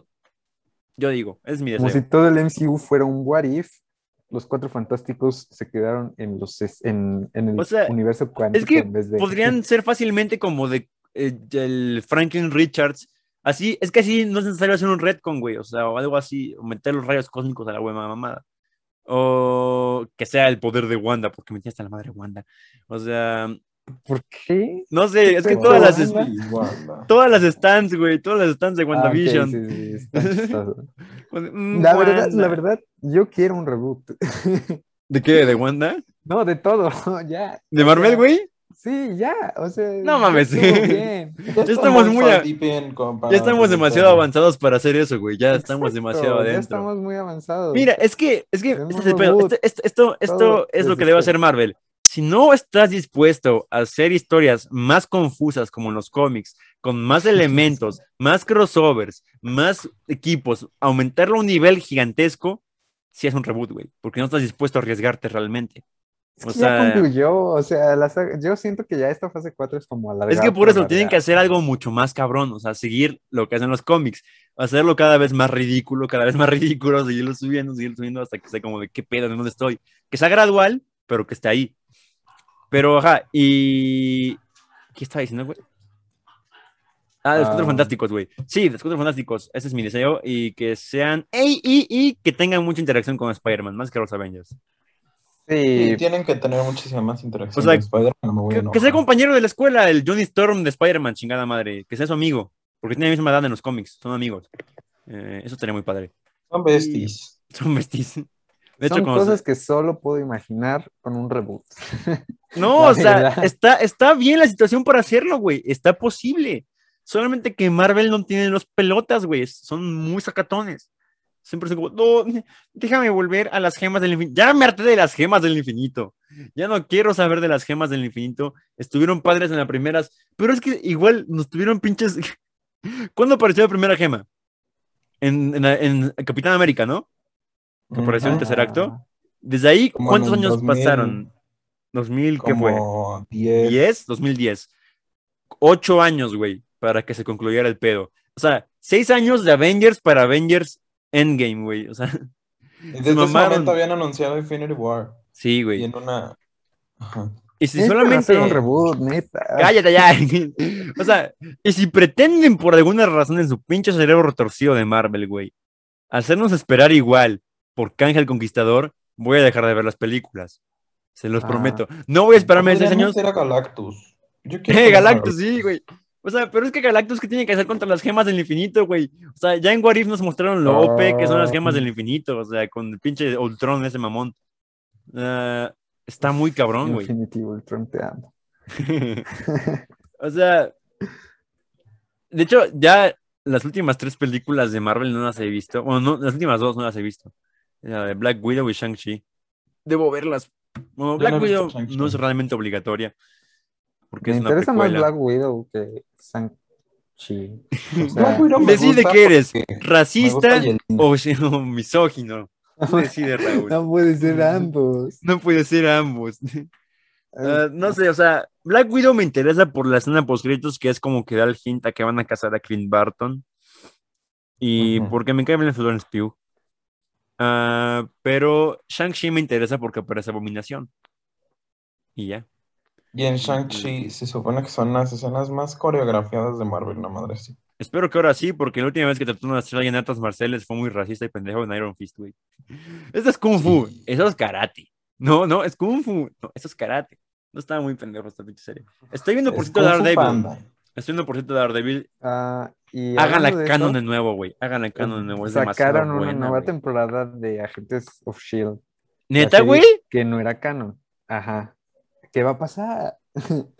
Yo digo, es mi Como deseo. si todo el MCU fuera un what if, los cuatro fantásticos se quedaron en los en, en el O sea, universo cuántico Es que en vez de podrían ser fácilmente como de eh, el Franklin Richards. Así, es que así no es necesario hacer un retcon, güey. O sea, o algo así, o meter los rayos cósmicos a la hueva mamada. O que sea el poder de Wanda, porque metí hasta la madre Wanda. O sea, ¿Por qué? no sé, es que todas las, todas las stands, güey, todas las stands de Ah, WandaVision. sí, sí, está chistoso. Mm, La verdad, la verdad, yo quiero un reboot. ¿De qué? ¿De Wanda? No, de todo, ya. ¿De Marvel, güey? Sí, ya, o sea. No ya mames, estuvo sí. bien. Ya estamos muy a- Ya estamos demasiado avanzados para hacer eso, güey. Ya estamos Exacto, demasiado Ya adentro. estamos muy avanzados. Mira, es que, es que, este. Este- este- esto, esto Todo es lo que debe hacer Marvel. Si no estás dispuesto a hacer historias más confusas como en los cómics, con más elementos, más crossovers, más equipos, aumentarlo a un nivel gigantesco, si es un reboot, güey, porque no estás dispuesto a arriesgarte realmente. Es o que ya sea- concluyó, o sea, la yo siento que ya esta fase 4 es como alargar. Es que por eso tienen que hacer algo mucho más cabrón, o sea, seguir lo que hacen los cómics, hacerlo cada vez más ridículo, cada vez más ridículo, seguirlo subiendo, seguirlo subiendo hasta que sea como de qué pedo, de dónde estoy. Que sea gradual, pero que esté ahí. Pero, ajá, y... ¿Qué estaba diciendo, güey? Ah, los cuatro Ah. fantásticos, güey. Sí, los cuatro fantásticos, ese es mi deseo, y que sean... ey, y, y que tengan mucha interacción con Spider-Man, más que los Avengers. Sí, Sí, tienen que tener muchísima más interacción. O sea, con Spider-Man, me voy a Que, que sea compañero de la escuela, el Johnny Storm de Spider-Man, chingada madre. Que sea su amigo. Porque tiene la misma edad en los cómics, son amigos. Eh, eso estaría muy padre. Son besties. Son besties. De son hecho, cosas se- que solo puedo imaginar con un reboot. No, o sea, está, está bien la situación para hacerlo, güey. Está posible. Solamente que Marvel no tiene los pelotas, güey. Son muy sacatones. Siempre son como, no, déjame volver a las gemas del infinito. Ya me harté de las gemas del infinito. Ya no quiero saber de las gemas del infinito. Estuvieron padres en las primeras, pero es que igual nos tuvieron pinches. ¿Cuándo apareció la primera gema? En, en, en Capitán América, ¿no? Que apareció en el tercer acto. Desde ahí, Como ¿cuántos años 2000, pasaron? ¿2000 qué fue? Como 10. 10, 2010. Ocho años, güey, para que se concluyera el pedo. O sea, seis años de Avengers para Avengers Endgame, güey. O sea, Y se Desde ese momento habían anunciado Infinity War. sí, Y güey. en una. Ajá. Y si solamente. hacer un reboot, neta. Cállate ya. o sea, y si pretenden por alguna razón en su pinche cerebro retorcido de Marvel, güey, hacernos esperar igual por Kang el Conquistador, voy a dejar de ver las películas. Se los Ah. prometo. No voy a esperarme seis años. meter a Galactus. Yo quiero Eh, Galactus, sí, güey. O sea, pero es que Galactus, ¿qué tiene que hacer contra las gemas del infinito, güey? O sea, ya en What If nos mostraron lo OP que son las gemas del infinito. O sea, con el pinche Ultron, ese mamón. Ah, está muy cabrón, güey. Infinity Ultron, te amo. o sea, de hecho, ya las últimas tres películas de Marvel no las he visto. Bueno, no, las últimas dos no las he visto. La de Black Widow y Shang-Chi. Debo verlas. Black no visto Widow no es realmente obligatoria. Porque Me es una interesa más. Black Widow que Shang-Chi. O sea, Black Decide qué eres, racista o, o misógino. Tú Decide, Raúl. no puede ser ambos. No puede ser ambos. Ah, no sé, o sea, Black Widow me interesa por la escena post créditos que es como que da el hint a que van a casar a Clint Barton. Y porque me cae bien Florence Pugh. Ah, pero Shang-Chi me interesa porque aparece Abominación. Y ya. Y en Shang-Chi se supone que son las escenas más coreografiadas de Marvel, la madre sí. Espero que ahora sí, porque la última vez que trató de hacer alguien en artes marciales fue muy racista y pendejo en Iron Fist, güey. Eso es Kung Fu, Sí. eso es karate. No, no, es Kung Fu. No, eso es karate. No estaba muy pendejo esta pinche serie. Estoy viendo por cierto Daredevil. Estoy viendo por cierto Daredevil. Ah, y Hagan la hablando de canon eso, de nuevo, güey. Hagan la canon de nuevo. Es sacaron una buena, nueva temporada de Agentes of Shield. ¿Neta, E güey? Que no era canon. Ajá. ¿Qué va a pasar?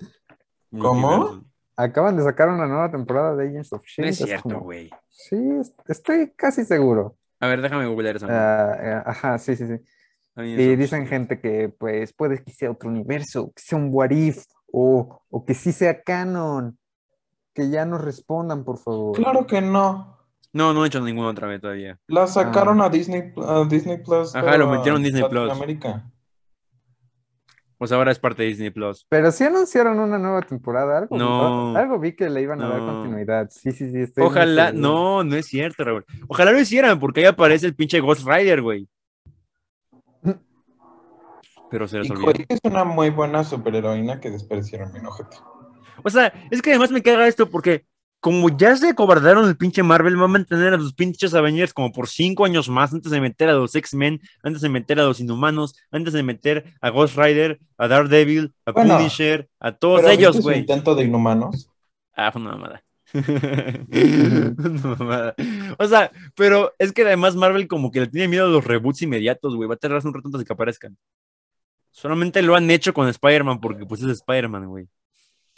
¿Cómo? Acaban de sacar una nueva temporada de Agents of No Shield. es cierto, como- güey. Sí, es- estoy casi seguro. A ver, déjame googlear madre. Ah, eh, ajá, sí, sí, sí. Y dicen Shield. gente que pues puede que sea otro universo, que sea un what if, o, o que sí sea canon. Que ya nos respondan, por favor. Claro que no. No, no he hecho ninguna otra vez todavía. La sacaron Ah. a Disney, a Disney Plus. Ajá, lo metieron en Disney Plus. Latinoamérica. Pues ahora es parte de Disney Plus. Pero sí anunciaron una nueva temporada. Algo, No. algo vi que le iban a dar continuidad. Sí, sí, sí. estoy Ojalá, no, no es cierto, Raúl. Ojalá lo hicieran, porque ahí aparece el pinche Ghost Rider, güey. Pero se les olvidó. Es una muy buena superheroína que desperdiciaron mi ojete. O sea, es que además me caga esto porque como ya se cobardaron el pinche Marvel, va a mantener a sus pinches Avengers como por cinco años más antes de meter a los X-Men, antes de meter a los Inhumanos, antes de meter a Ghost Rider, a Daredevil, a Bueno, Punisher, a todos Pero ellos, ¿viste su güey. intento de Inhumanos? Ah, fue una mamada. Una mamada. O sea, pero es que además Marvel como que le tiene miedo a los reboots inmediatos, güey. Va a tardar un rato antes de que aparezcan. Solamente lo han hecho con Spider-Man porque pues es Spider-Man, güey.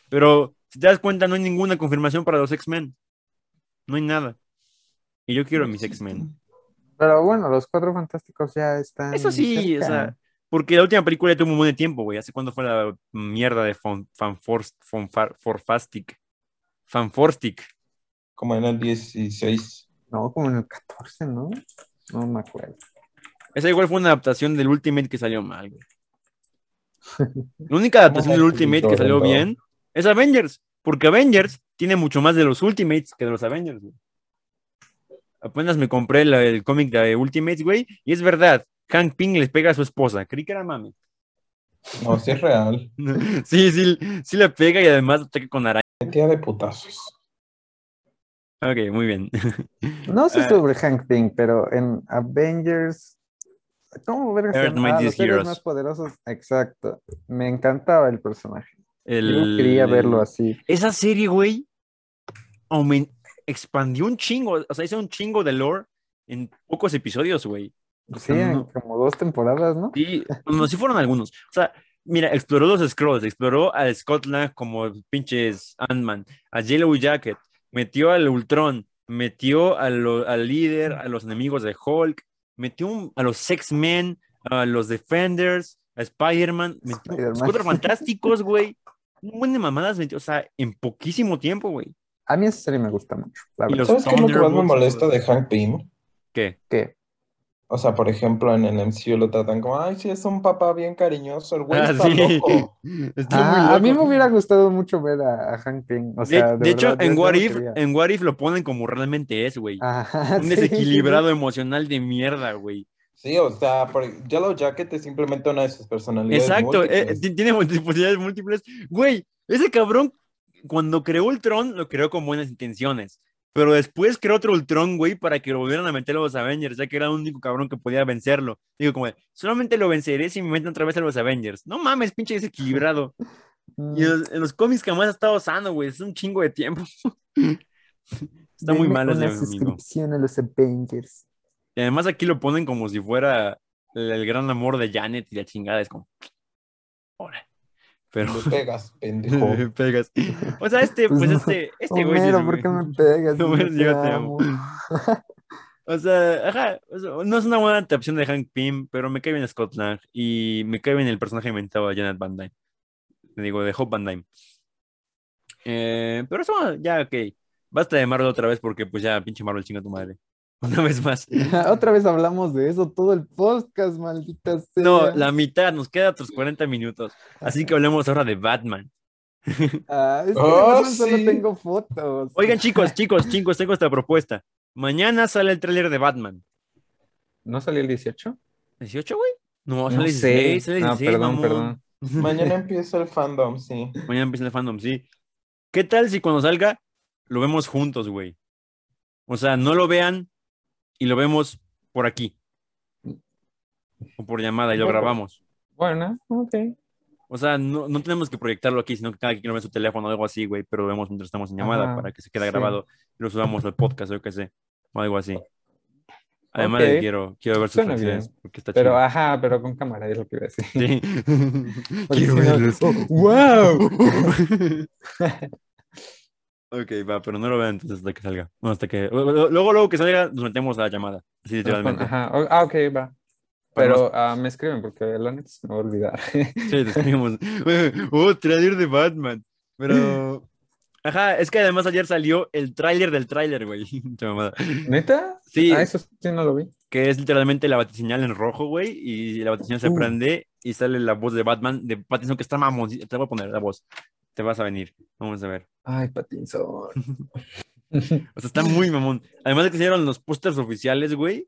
Pero si te das cuenta, no hay ninguna confirmación para los X-Men. No hay nada. Y yo quiero a mis X-Men. Pero bueno, los cuatro fantásticos ya están. Eso sí, o sea, porque la última película ya tuvo un buen tiempo, güey. ¿Hace cuándo fue la mierda de Fan, Fanforst- Fanfar- Forfastic? Fanforstic. Como en el 16. No, como en el 14, ¿no? No me acuerdo. Esa igual fue una adaptación del Ultimate que salió mal, güey. La única adaptación del Ultimate que salió bien es Avengers, porque Avengers tiene mucho más de los Ultimates que de los Avengers, güey. Apenas me compré la- el cómic de Ultimates, güey, y es verdad, Hank Pym les pega a su esposa. Creí que era mami. No, sí es real. Sí, sí, sí le pega y además ataca con araña. Metida de putazos. Ok, muy bien. No sé Ah. sobre Hank Pym, pero en Avengers. ¿Cómo ver Earth Mightiest Heroes. más poderosos? Exacto. Me encantaba el personaje. Yo El- quería verlo así. Esa serie, güey, aumen- expandió un chingo, o sea, hizo un chingo de lore en pocos episodios, güey. O Sí, en no- como dos temporadas, ¿no? Sí, no, sí fueron algunos. O sea, mira, exploró los Scrolls, exploró a Scott Lang como pinches Ant-Man, a Yellow Jacket, metió al Ultron, metió a lo- al líder, a los enemigos de Hulk, metió un- a los X-Men, a los Defenders, a Spider-Man, metió Spider-Man. los cuatro fantásticos, güey. Un buen de mamadas o sea, en poquísimo tiempo, güey. A mí esa serie me gusta mucho. La Y verdad. los ¿Sabes qué es lo que más me molesta de Hank Pym? ¿Qué? ¿Qué? O sea, por ejemplo, en el MCU lo tratan como, ay, sí, es un papá bien cariñoso, el güey Ah, está sí. loco. Ah, muy a mí me hubiera gustado mucho ver a, a Hank Pym. O De, sea, de hecho, verdad, en What If, en What If lo ponen como realmente es, güey. Ajá, Un sí, desequilibrado emocional de mierda, güey. Sí, o sea, por... Yellow Jacket es simplemente una de sus personalidades. Exacto, eh, tiene posibilidades múltiples. Güey, ese cabrón, cuando creó Ultron, lo creó con buenas intenciones. Pero después creó otro Ultron, güey, para que lo volvieran a meter a los Avengers, ya que era el único cabrón que podía vencerlo. Digo, como, solamente lo venceré si me meten otra vez a los Avengers. No mames, pinche desequilibrado. Y en los, en los cómics jamás ha estado sano, güey. Es un chingo de tiempo. Está muy denme mal ese amigo. suscripción a los Avengers. Y además aquí lo ponen como si fuera el, el gran amor de Janet y la chingada. Es como. Pero Le pegas, pendejo. pegas. O sea, este, Pues pues, no. este, este güey. Homero, ¿por qué me pegas? Yo te amo. O sea, ajá, o sea, no es una buena adaptación de Hank Pym, pero me cae bien Scott Lang y me cae bien el personaje inventado de Janet Van Dyne. Digo, de Hope Van Dyne. Eh, pero eso, ya, ok. Basta de Marvel otra vez porque pues ya, pinche Marvel chinga tu madre. Una vez más. Otra vez hablamos de eso, todo el podcast, maldita sea. No, la mitad, nos queda otros 40 minutos. Así que hablemos ahora de Batman. Ah, es que Oh, además solo sí. tengo fotos. Oigan, chicos, chicos, chicos, tengo esta propuesta. Mañana sale el tráiler de Batman. ¿No salió el 18? ¿18, güey? No, No sale sé. 16, sale No, 16, perdón, mamón. perdón. Mañana empieza el fandom, sí. Mañana empieza el fandom, sí. ¿Qué tal si cuando salga lo vemos juntos, güey? O sea, no lo vean y lo vemos por aquí. O por llamada y lo Bueno. grabamos. Bueno, ok. O sea, no, no tenemos que proyectarlo aquí, sino que cada quien lo ve en su teléfono o algo así, güey, pero lo vemos mientras estamos en llamada Ajá, para que se quede sí. grabado y lo subamos al podcast o yo qué sé, o algo así. Además, Ok. de que quiero, quiero ver sus bien. porque está Pero, chido. ajá, pero con cámara, es lo que iba a decir. Sí. Quiero no- verlos. ¡Oh, ¡Wow! ok, va, pero no lo vean entonces hasta que salga. No, hasta que... Luego, luego que salga, nos metemos a la llamada. Así literalmente. Ajá. Ah, ok, va. Pero ah, me escriben porque la neta se me va a olvidar. Sí, te escribimos. Oh, trailer de Batman. Pero. Ajá, es que además ayer salió el tráiler del tráiler, güey. ¿Neta? Sí. Ah, eso sí no lo vi. Que es literalmente la batiseñal en rojo, güey. Y la batiseñal se Uh. prende y sale la voz de Batman, de Pattinson, que está mamón. Te voy a poner la voz. Te vas a venir. Vamos a ver. Ay, Pattinson. O sea, está muy mamón. Además de que se dieron los pósters oficiales, güey.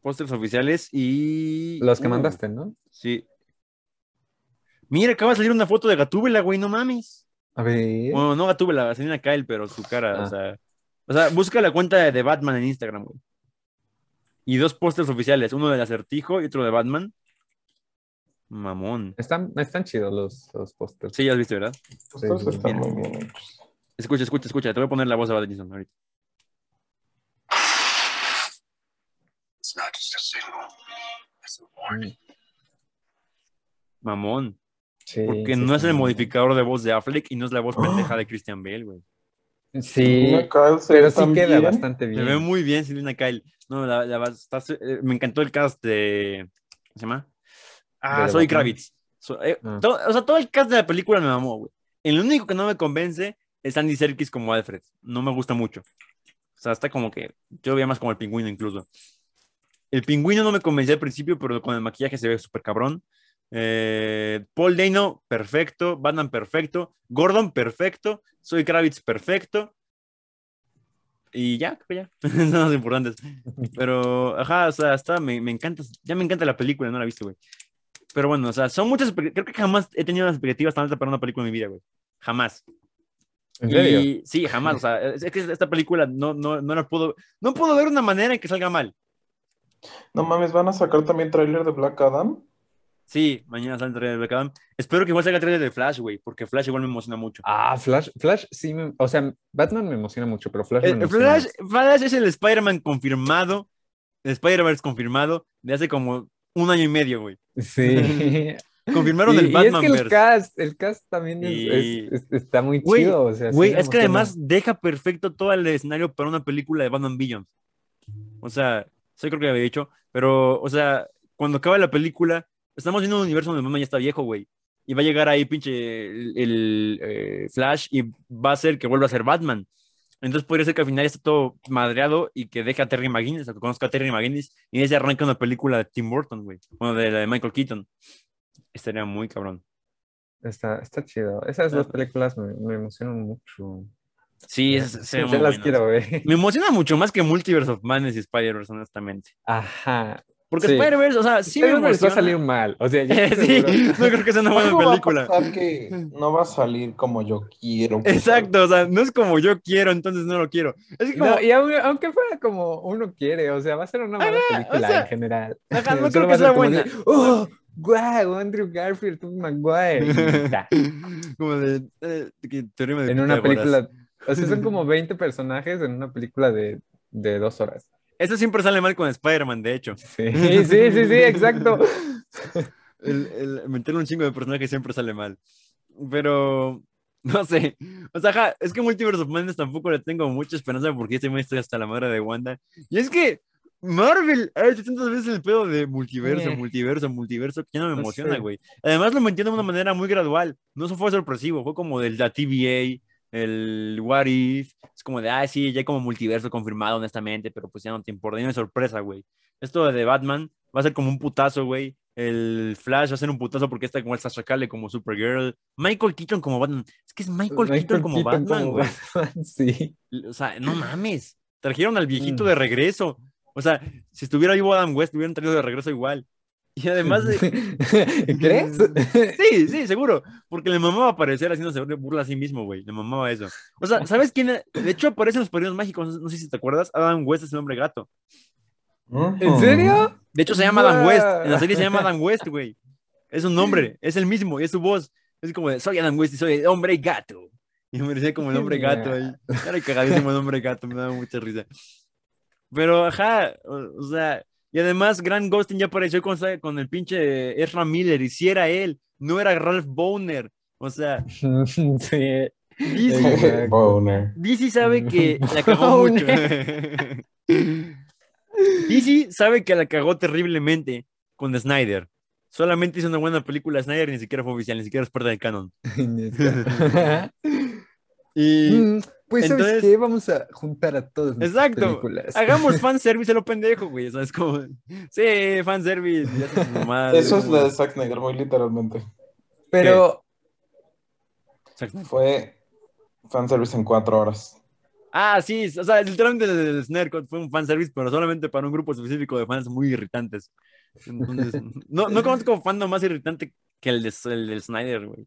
Pósters oficiales y. Los que Uh, mandaste, ¿no? Sí. Mira, acaba de salir una foto de Gatúbela, güey, no mames. A ver. Bueno, no Gatúbela, Selena Kyle, pero su cara, o Ah. sea. O sea, busca la cuenta de, de Batman en Instagram, güey. Y dos pósters oficiales, uno del acertijo y otro de Batman. Mamón. Están, están chidos los, los pósters. Sí, ya has visto, ¿verdad? Estos sí, están mira. muy bien hechos. Escucha, escucha, escucha. Te voy a poner la voz de Pattinson ahorita. It's not just a signal. It's a warning. Mamón. Sí, Porque sí no es el bien. modificador de voz de Affleck y no es la voz pendeja de Christian Bale, güey. Sí, Kyle se pero sí queda bien. bastante Se bien. ve muy bien Selena Kyle. No, la, la- está- eh, me encantó el cast de. ¿Cómo se llama? Ah, ¿De soy? Kravitz. So- eh, Ah. todo- o sea, todo el cast de la película me mamó, güey. El único que no me convence es Andy Serkis como Alfred. No me gusta mucho. O sea, está como que. Yo veía más como el pingüino incluso. El pingüino no me convencía al principio, pero con el maquillaje se ve súper cabrón. Eh, Paul Dano, perfecto. Batman, perfecto. Gordon, perfecto. Soy Kravitz, perfecto. Y ya, creo ya. Son los importantes. Pero, ajá, o sea, está, me, me encanta. Ya me encanta la película, no la he visto, güey. Pero bueno, o sea, son muchas. Creo que jamás he tenido unas expectativas tan altas para una película en mi vida, güey. Jamás. ¿En serio? Y sí, jamás. O sea, es, que esta película no, no, no la puedo. No puedo ver una manera en que salga mal. No mames, van a sacar también tráiler de Black Adam. Sí, mañana sale el trailer de Black Adam. Espero que igual salga el trailer de Flash, güey, porque Flash igual me emociona mucho. Ah, Flash, Flash sí me, o sea, Batman me emociona mucho, pero Flash me El- el emociona Flash, Flash es el Spider-Man confirmado, el Spider-Verse confirmado de hace como un año y medio, güey. Sí. Confirmaron y, el y es que el cast, el cast también es- Y- es- es- está muy chido. O sea, sí Güey, es que además deja perfecto todo el escenario para una película de Batman Billions. O sea, eso creo que había dicho, pero, o sea, cuando acaba la película, estamos viendo un universo donde Batman ya está viejo, güey. Y va a llegar ahí, pinche, el, el, eh, Flash y va a ser que vuelva a ser Batman. Entonces podría ser que al final esté todo madreado y que deje a Terry McGinnis, o que conozca a Terry McGinnis, y se arranca una película de Tim Burton, güey. Bueno, de la de Michael Keaton. Estaría muy cabrón. Está, está chido. Esas Ah. dos películas me, me emocionan mucho. Sí, es, Sí, muy las quiero ver. Me emociona mucho más que Multiverse of Madness y Spider-Verse, honestamente. Ajá. Porque Sí. Spider-Verse, o sea, sí me Spider-Verse va a salir mal. O sea, yo sí, no creo que sea una buena Algo va a película. que no va a salir como yo quiero. Exacto, o sea, no es como yo quiero, entonces no lo quiero. Es que como, No, y aunque, aunque fuera como uno quiere, o sea, va a ser una mala Ajá, película o sea, en general. ajá, no creo que sea buena. ¡Oh! ¡Guau! Andrew Garfield, Tobey Maguire. como de, eh, que teorema de en una película. O sea, son como 20 personajes en una película de, de dos horas. Eso siempre sale mal con Spider-Man, de hecho. Sí, sí, sí, sí, exacto. El, el meter un chingo de personajes siempre sale mal. Pero, no sé. O sea, ajá, es que Multiverse of Madness tampoco le tengo mucha esperanza porque este mes estoy hasta la madre de Wanda. Y es que Marvel ha hecho tantas veces el pedo de multiverso, Eh. multiverso, multiverso, que ya no me No emociona, sé. güey. Además lo metieron de una manera muy gradual. No fue sorpresivo, fue como de la TVA, el What If. Es como de, ah, sí, ya hay como multiverso confirmado, honestamente, pero pues ya no te importa, ya no es sorpresa, güey. Esto de Batman va a ser como un putazo, güey. El Flash va a ser un putazo porque está como el Sasha Calle como Supergirl. Michael Keaton como Batman. Es que es Michael, Keaton como Batman, güey. Sí. O sea, no mames. Trajeron al viejito Mm. de regreso. O sea, si estuviera vivo Adam West, hubieran traído de regreso igual. Y además de... ¿Crees? Sí, sí, seguro. Porque le mamaba aparecer haciéndose burla a sí mismo, güey. Le mamaba eso. O sea, ¿sabes quién? es? De hecho, aparece en los Padrinos Mágicos. No sé si te acuerdas. Adam West es el hombre gato. ¿En serio? De hecho, se llama Adam West. En la serie se llama Adam West, güey. Es un nombre. Es el mismo. Y es su voz. Es como de, soy Adam West y soy el hombre gato. Y me decía como el hombre gato ahí. Era cagadísimo el hombre gato. Me daba mucha risa. Pero, ajá. O, o sea... Y además, Grant Gustin ya apareció con, con el pinche Ezra Miller. Y si era él. No era Ralph Boner. O sea, sí. DC. Boner. DC sabe que la cagó mucho. DC sabe que la cagó terriblemente con Snyder. Solamente hizo una buena película Snyder y ni siquiera fue oficial, ni siquiera es parte del canon. Y Pues, ¿sabes Entonces- qué? Vamos a juntar a nuestras Exacto. películas. hagamos fanservice a lo pendejo, güey. O sea, es como, sí, fanservice. ya Eso es como- de Zack Snyder, muy literalmente. Pero, Fue fanservice en cuatro horas. Ah, sí, o sea, literalmente el Snyder Cut fue un fanservice, pero solamente para un grupo específico de fans muy irritantes. Entonces, no, no conozco fandom más irritante que el, de, el del Snyder, güey.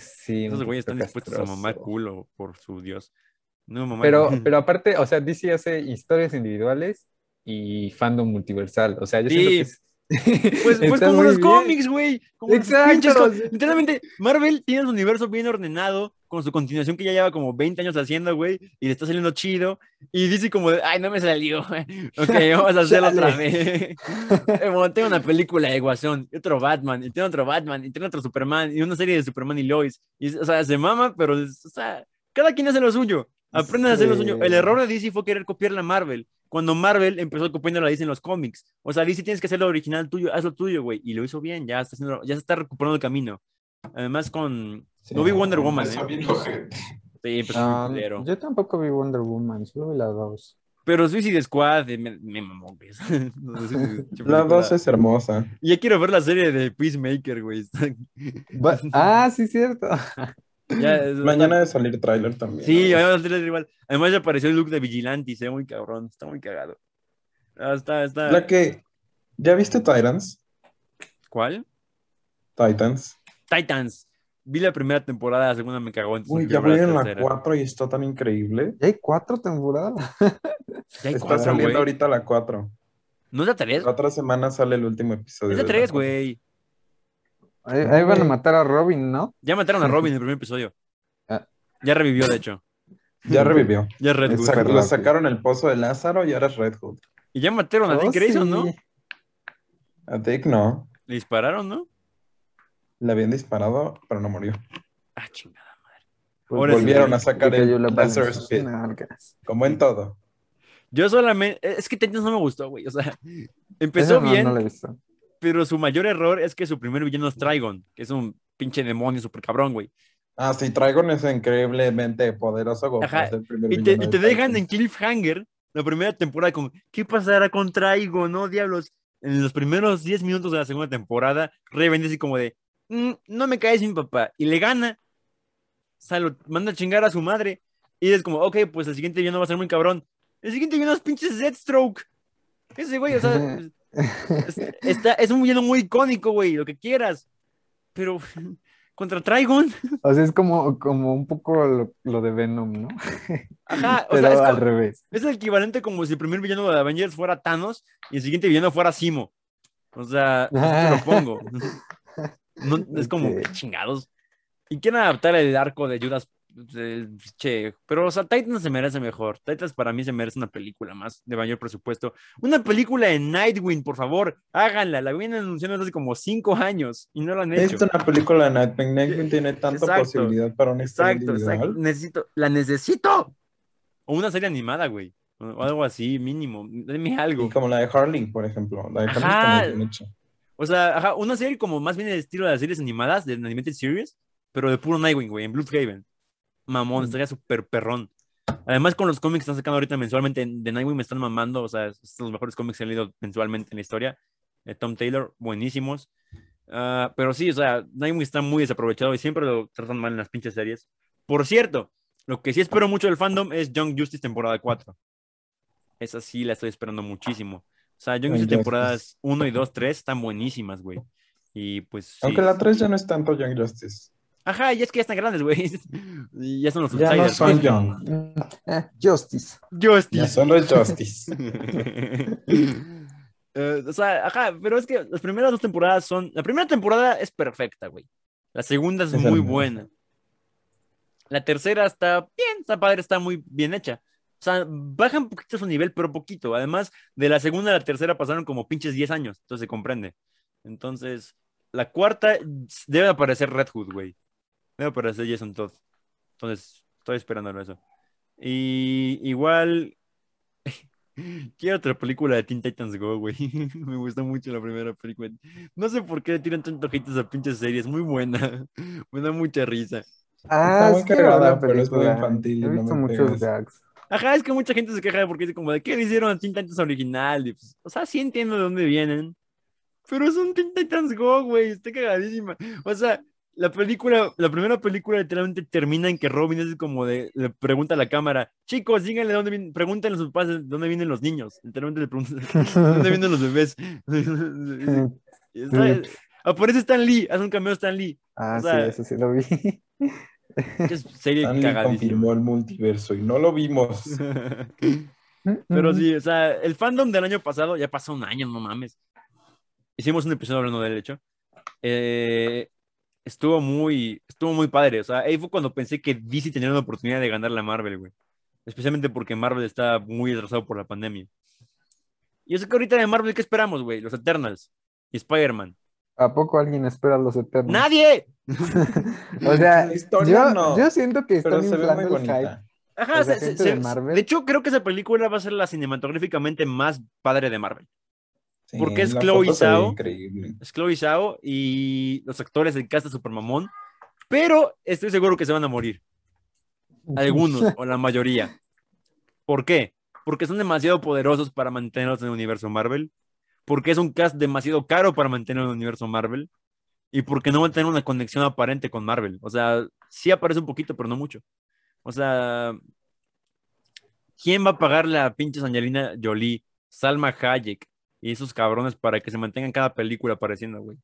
sí. Esos güeyes están dispuestos a mamar culo por su Dios. No, mamá. Pero, pero aparte, o sea, DC hace historias individuales y fandom multiversal. O sea, yo siento Sí. que es- Pues, pues como los bien. cómics, güey. Los Exacto. Literalmente, Marvel tiene su universo bien ordenado, con su continuación que ya lleva como 20 años haciendo, güey, y le está saliendo chido. Y dice como, de, ay, no me salió. ok, vamos a hacerlo otra vez. Eh, bueno, tengo una película de Guasón, y otro Batman, y tengo otro Batman, y tengo otro Superman, y una serie de Superman y Lois. Y, o sea, se mama, pero, es- o sea, cada quien hace lo suyo. Aprenden a hacer lo suyo. El Sí. error de DC fue querer copiar la Marvel. Cuando Marvel empezó copiando la DC en los cómics. O sea, DC tienes que hacer lo original tuyo, haz lo tuyo, güey. Y lo hizo bien, ya está, haciendo- ya se está recuperando el camino. Además, con. Sí, no vi Wonder Woman, ¿eh? Sí, empezó culero. yo tampoco vi Wonder Woman, solo vi la 2. Pero Suicide Squad me, me mamó, güey. No sé, pinche La película. dos es hermosa. Y ya quiero ver la serie de Peacemaker, güey. Va- ah, sí, cierto. Ya, es- Mañana de salir tráiler también. Sí, ¿no? además, igual. Además ya apareció el look de Vigilante y se ve muy cabrón. Está muy cagado. Ah, está, está. La que. ¿Ya viste Titans? ¿Cuál? Titans. Titans. Vi la primera temporada, la segunda me cagó. entonces Uy, ya ver voy en la tercera. 4 y está tan increíble. ¿Ya hay cuatro temporadas? Ya hay Está cuatro, saliendo ahorita la 4. ¿No es la tres? La otra semana sale el último episodio. Es la de tres, cuatro. güey. Ahí, ahí van a matar a Robin, ¿no? Ya mataron a Robin en el primer episodio. Ah. Ya revivió, de hecho. Ya revivió. Ya es Red Hood. sac- rápido. sacaron el pozo de Lázaro y ahora es Red Hood. Y ya mataron a Oh, Dick Grayson, ¿no? A Dick no. Le dispararon, ¿no? Le habían disparado, pero no murió. Ah, chingada. Pues Ahora sí, Volvieron a sacar el la Lazarus. Pit. Como en todo. Yo solamente. Es que Titans no me gustó, güey. O sea, empezó no- bien, No, visto. Pero su mayor error es que su primer villano es Trigon, que es un pinche demonio súper cabrón, güey. Ah, sí, Trigon es increíblemente poderoso. como Ajá, el Y te, y te dejan en cliffhanger la primera temporada con ¿qué pasará con Trigon? No, diablos. En los primeros 10 minutos de la segunda temporada, Raven dice como de "Mm, no me caes mi papá. Y le gana. O sea, lo manda a chingar a su madre. Y es como, ok, pues el siguiente villano va a ser muy cabrón. El siguiente villano es pinche Deathstroke. Ese güey, o sea, es, está, es un villano muy icónico, güey, lo que quieras. Pero contra Trigon, O sea, es como, como un poco lo, lo de Venom, ¿no? ajá, o Pero sea, es al revés. Es el equivalente como si el primer villano de Avengers fuera Thanos y el siguiente villano fuera Simo. O sea, así te lo pongo. No, es como, Ok. ¿qué chingados. Y quieren adaptar el arco de Judas. Che, pero o sea, Titans se merece mejor. Titans para mí se merece una película más de mayor presupuesto. Una película de Nightwing, por favor, háganla. La vienen anunciando hace como cinco años y no la han hecho. Es una película de Nightwing. Nightwing tiene tanta Exacto, posibilidad para una Exacto, exacto. Necesito, la necesito. O una serie animada, güey. O algo así, mínimo. Deme algo. Y como la de Harley, por ejemplo. La de muy bien hecha. O sea, ajá, una serie como más bien el estilo de las series animadas, de Animated Series, pero de puro Nightwing, güey, en Bloodhaven. Mamón, estaría súper perrón. Además, con los cómics que están sacando ahorita mensualmente de Nightwing me están mamando, o sea, son los mejores cómics que he leído mensualmente en la historia. De Tom Taylor, buenísimos. Ah, pero sí, o sea, Nightwing está muy desaprovechado y siempre lo tratan mal en las pinches series. Por cierto, lo que sí espero mucho del fandom es Young Justice temporada 4. Esa sí la estoy esperando muchísimo. O sea, Young Justice. temporadas 1 y 2, 3 están buenísimas, güey. Y pues sí. Aunque la 3 ya no es tanto Young Justice. Ajá, y es que ya están grandes, güey. Y ya son los Ya no outsiders, son güey. Young. Mm, eh, Justice. Justice. Ya son los Justice. Eh, o sea, ajá, pero es que las primeras dos temporadas son. La primera temporada es perfecta, güey. La segunda es, Es muy buena. La tercera está bien, está padre, está muy bien hecha. O sea, baja un poquito su nivel, pero poquito. Además, de la segunda a la tercera pasaron como pinches 10 años, entonces se comprende. Entonces, la cuarta debe aparecer Red Hood, güey. Debe aparecer Jason Todd. Entonces, estoy esperándolo eso. Y igual, quiero otra película de Teen Titans Go, güey. Me gustó mucho la primera película. No sé por qué le tiran tanto hate a esa pinche serie, es muy buena. Me da mucha risa. Ah, quiero cagada, ver la pero es muy infantil He no visto me muchos gags. Ajá, es que mucha gente se queja porque dice como de ¿qué le hicieron a Teen Titans original? Y, pues, o sea, sí entiendo de dónde vienen. Pero es un Teen Titans Go, güey, está cagadísima. O sea, la película, la primera película literalmente termina en que Robin es como de, le pregunta a la cámara, chicos, díganle dónde vienen, pregúntenle a sus papás de dónde vienen los niños. Literalmente le preguntan, ¿dónde vienen los bebés? Y está- aparece Stan Lee, hace un cameo Stan Lee. Ah, O sea, sí, eso sí lo vi. Es serie Stanley cagadísima. confirmó el multiverso y no lo vimos. Pero sí, o sea, el fandom del año pasado, ya pasó un año, no mames. Hicimos un episodio hablando del hecho. Eh, estuvo muy, estuvo muy padre. O sea, ahí fue cuando pensé que DC tenía una oportunidad de ganar la Marvel, güey. Especialmente porque Marvel está muy atrasado por la pandemia. Y yo sé que ahorita de Marvel, ¿qué esperamos, güey? Los Eternals y Spider-Man. ¿A poco alguien espera los Eternos? ¡Nadie! O sea, yo, no, yo siento que están inflando el hype. Ajá, O sea, se- gente se- de Marvel. de hecho, creo que esa película va a ser la cinematográficamente más padre de Marvel. Sí, Porque es la Chloe Zhao. Es Chloe Zhao y los actores del cast de super mamón, pero estoy seguro que se van a morir. Algunos o la mayoría. ¿Por qué? Porque son demasiado poderosos para mantenerlos en el universo Marvel. Porque es un cast demasiado caro para mantener en el universo Marvel. Y porque no van a tener una conexión aparente con Marvel. O sea, sí aparece un poquito, pero no mucho. O sea, ¿quién va a pagarle a pinches Angelina Jolie, Salma Hayek y esos cabrones para que se mantengan cada película apareciendo, güey?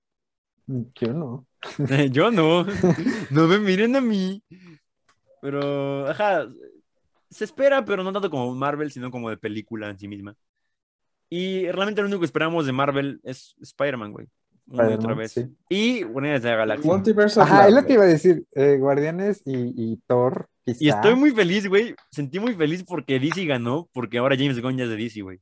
Yo no. Yo no. No me miren a mí. Pero, ajá, se espera, pero no tanto como Marvel, sino como de película en sí misma. Y realmente lo único que esperamos de Marvel es Spider-Man, güey. Una y otra vez. sí. Y Guardianes de la Galaxia. Multiverso Ajá, es lo que iba a decir. eh, Guardianes y, y Thor, quizá. Y estoy muy feliz, güey. Sentí muy feliz porque DC ganó, porque ahora James Gunn ya es de DC, güey.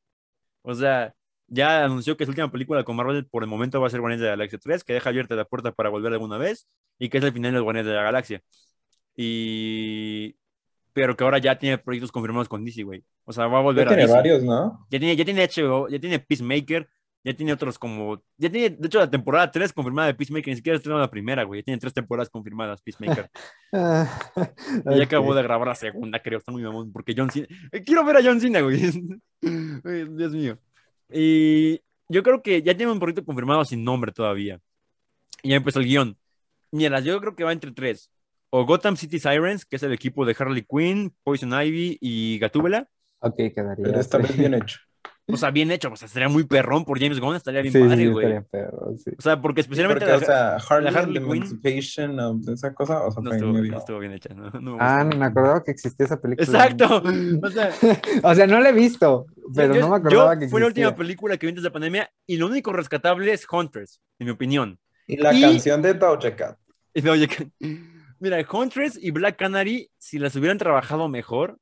O sea, ya anunció que su última película con Marvel por el momento va a ser Guardianes de la Galaxia 3, que deja abierta la puerta para volver alguna vez, y que es el final de los Guardianes de la Galaxia. Y... Pero que ahora ya tiene proyectos confirmados con DC, güey. O sea, va a Ya volver a tiene DC. varios, ¿no? Ya tiene, ya tiene HBO, ya tiene Peacemaker, ya tiene otros como... Ya tiene, de hecho, la temporada 3 confirmada de Peacemaker, ni siquiera estrenó la primera, güey. Ya tiene tres temporadas confirmadas Peacemaker. Ah, Y ya acabó de grabar la segunda, creo. Está muy mamón. Porque John Cena. Quiero ver a John Cena, güey. Dios mío. Y yo creo que ya tiene un proyecto confirmado sin nombre todavía. Y ya empezó el guion. Mira, yo creo que va entre tres. O Gotham City Sirens, que es el equipo de Harley Quinn, Poison Ivy y Gatúbela. Ok, quedaría. Pero esta sí. vez bien hecho. O sea, bien hecho. O sea, sería muy perrón por James Gunn. Estaría bien Sí, sí, padre, sí, güey. estaría perro, sí. O sea, porque especialmente Porque, la- o sea, Harley, Harley and the Quinn- of esa cosa, o sea, no, estuvo, no estuvo bien hecha. No, no me Ah, ni me acordaba que existía esa película. Exacto. O sea, o sea, no la he visto, pero yo- no me acordaba yo- que Fue la última existía. película que vi antes de la pandemia y lo único rescatable es Huntress, en mi opinión. Y la Y- canción de Doja Cat. Y no, oye, que- mira, Huntress y Black Canary, si las hubieran trabajado mejor,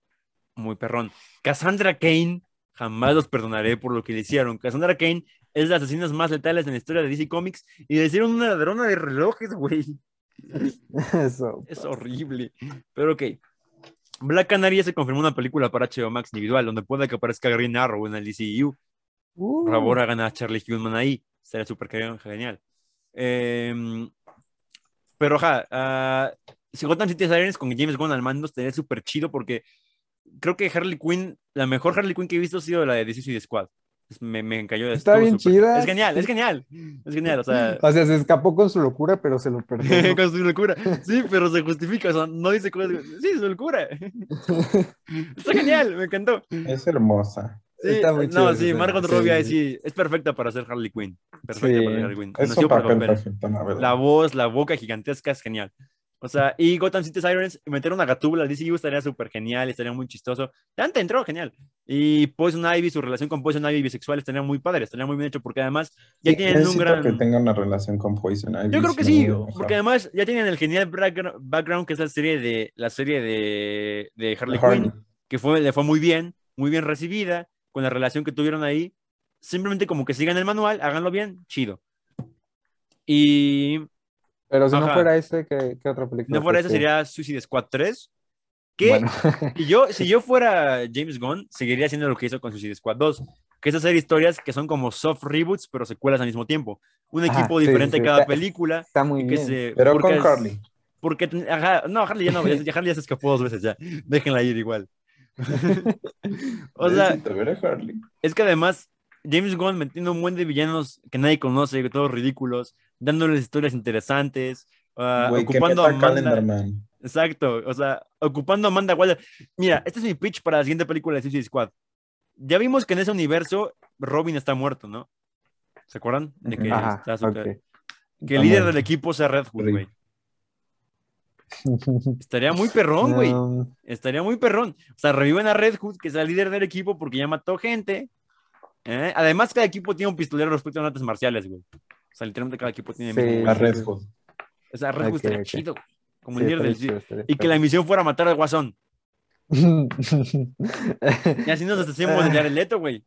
muy perrón. Cassandra Kane, jamás los perdonaré por lo que le hicieron. Cassandra Kane es de las asesinas más letales en la historia de DC Comics y le hicieron una ladrona de relojes, güey. Eso. Es horrible. Pero ok. Black Canary se confirmó una película para HBO Max individual, donde puede que aparezca Green Arrow en el DCU. Uh, Por favor, hagan a Charlie Hunnam ahí. Sería súper genial-. Em, pero, ajá, ah, si Gotham City Sirens con James Gunn al mando estaría súper chido porque creo que Harley Quinn, la mejor Harley Quinn que he visto ha sido la de The Suicide Squad. Me, me encayó. Está bien súper- chida. Es genial, es genial. Es genial, o sea, O sea, se escapó con su locura, pero se lo perdonó. con su locura. Sí, pero se justifica, o sea, no dice cosas. Sí, su locura. Está genial, me encantó. Es hermosa. Sí, Está muy no, sí, Margot sí, Robbie sí. sí, es perfecta para ser Harley Quinn. Perfecta Sí. para ser Harley Quinn. Es Nació un papel papel. perfecto, la. La voz, la boca gigantesca es genial. O sea, y Gotham City Sirens, meter una gatúbula al DCU estaría súper genial, estaría muy chistoso. Dante entró, genial. Y Poison Ivy, su relación con Poison Ivy bisexual estaría muy padre, estaría muy bien hecho porque además ya Sí, tienen un gran... que tenga una relación con Poison Ivy. Yo creo que sí, no porque además ya tienen el genial backgr- background que es la serie de la serie de, de Harley Harley. Quinn, que fue, le fue muy bien, muy bien recibida, con la relación que tuvieron ahí. Simplemente como que sigan el manual, háganlo bien, chido. Y Pero si no Ajá. fuera ese, ¿qué, qué otra película? no fuera que- sería Suicide Squad 3, que Bueno, si, yo, si yo fuera James Gunn, seguiría haciendo lo que hizo con Suicide Squad 2, que es hacer historias que son como soft reboots, pero secuelas al mismo tiempo. Un Ajá, equipo sí, diferente sí, cada está- película. está muy que bien. se- Pero con Harley. Porque, ajá, no, Harley ya no, ya, Harley ya se escapó dos veces ya. Déjenla ir igual. o sea, es que además James Gunn metiendo un buen de villanos que nadie conoce, todos ridículos, dándoles historias interesantes, ah, ocupando a Amanda. Calendar. Exacto, o sea, ocupando a Amanda Waller. Mira, este es mi pitch para la siguiente película de Suicide Squad. Ya vimos que en ese universo Robin está muerto, ¿no? ¿Se acuerdan? De que, Ajá, está su- ok. que el líder del equipo sea Red Hood, Sí. güey. Estaría muy perrón, güey. Estaría muy perrón. O sea, reviven a Red Hood, que es el líder del equipo, porque ya mató gente. ¿eh? Además, cada equipo tiene un pistolero respecto a artes marciales, güey. O sea, literalmente cada equipo tiene. Sí. mismo, güey. A Red Hood. O sea, Red Hood Ok, estaría ok. chido. Como sí, el líder del. chido, Y que la misión fuera matar al guasón. Y así nos hacemos de Jared Leto, güey.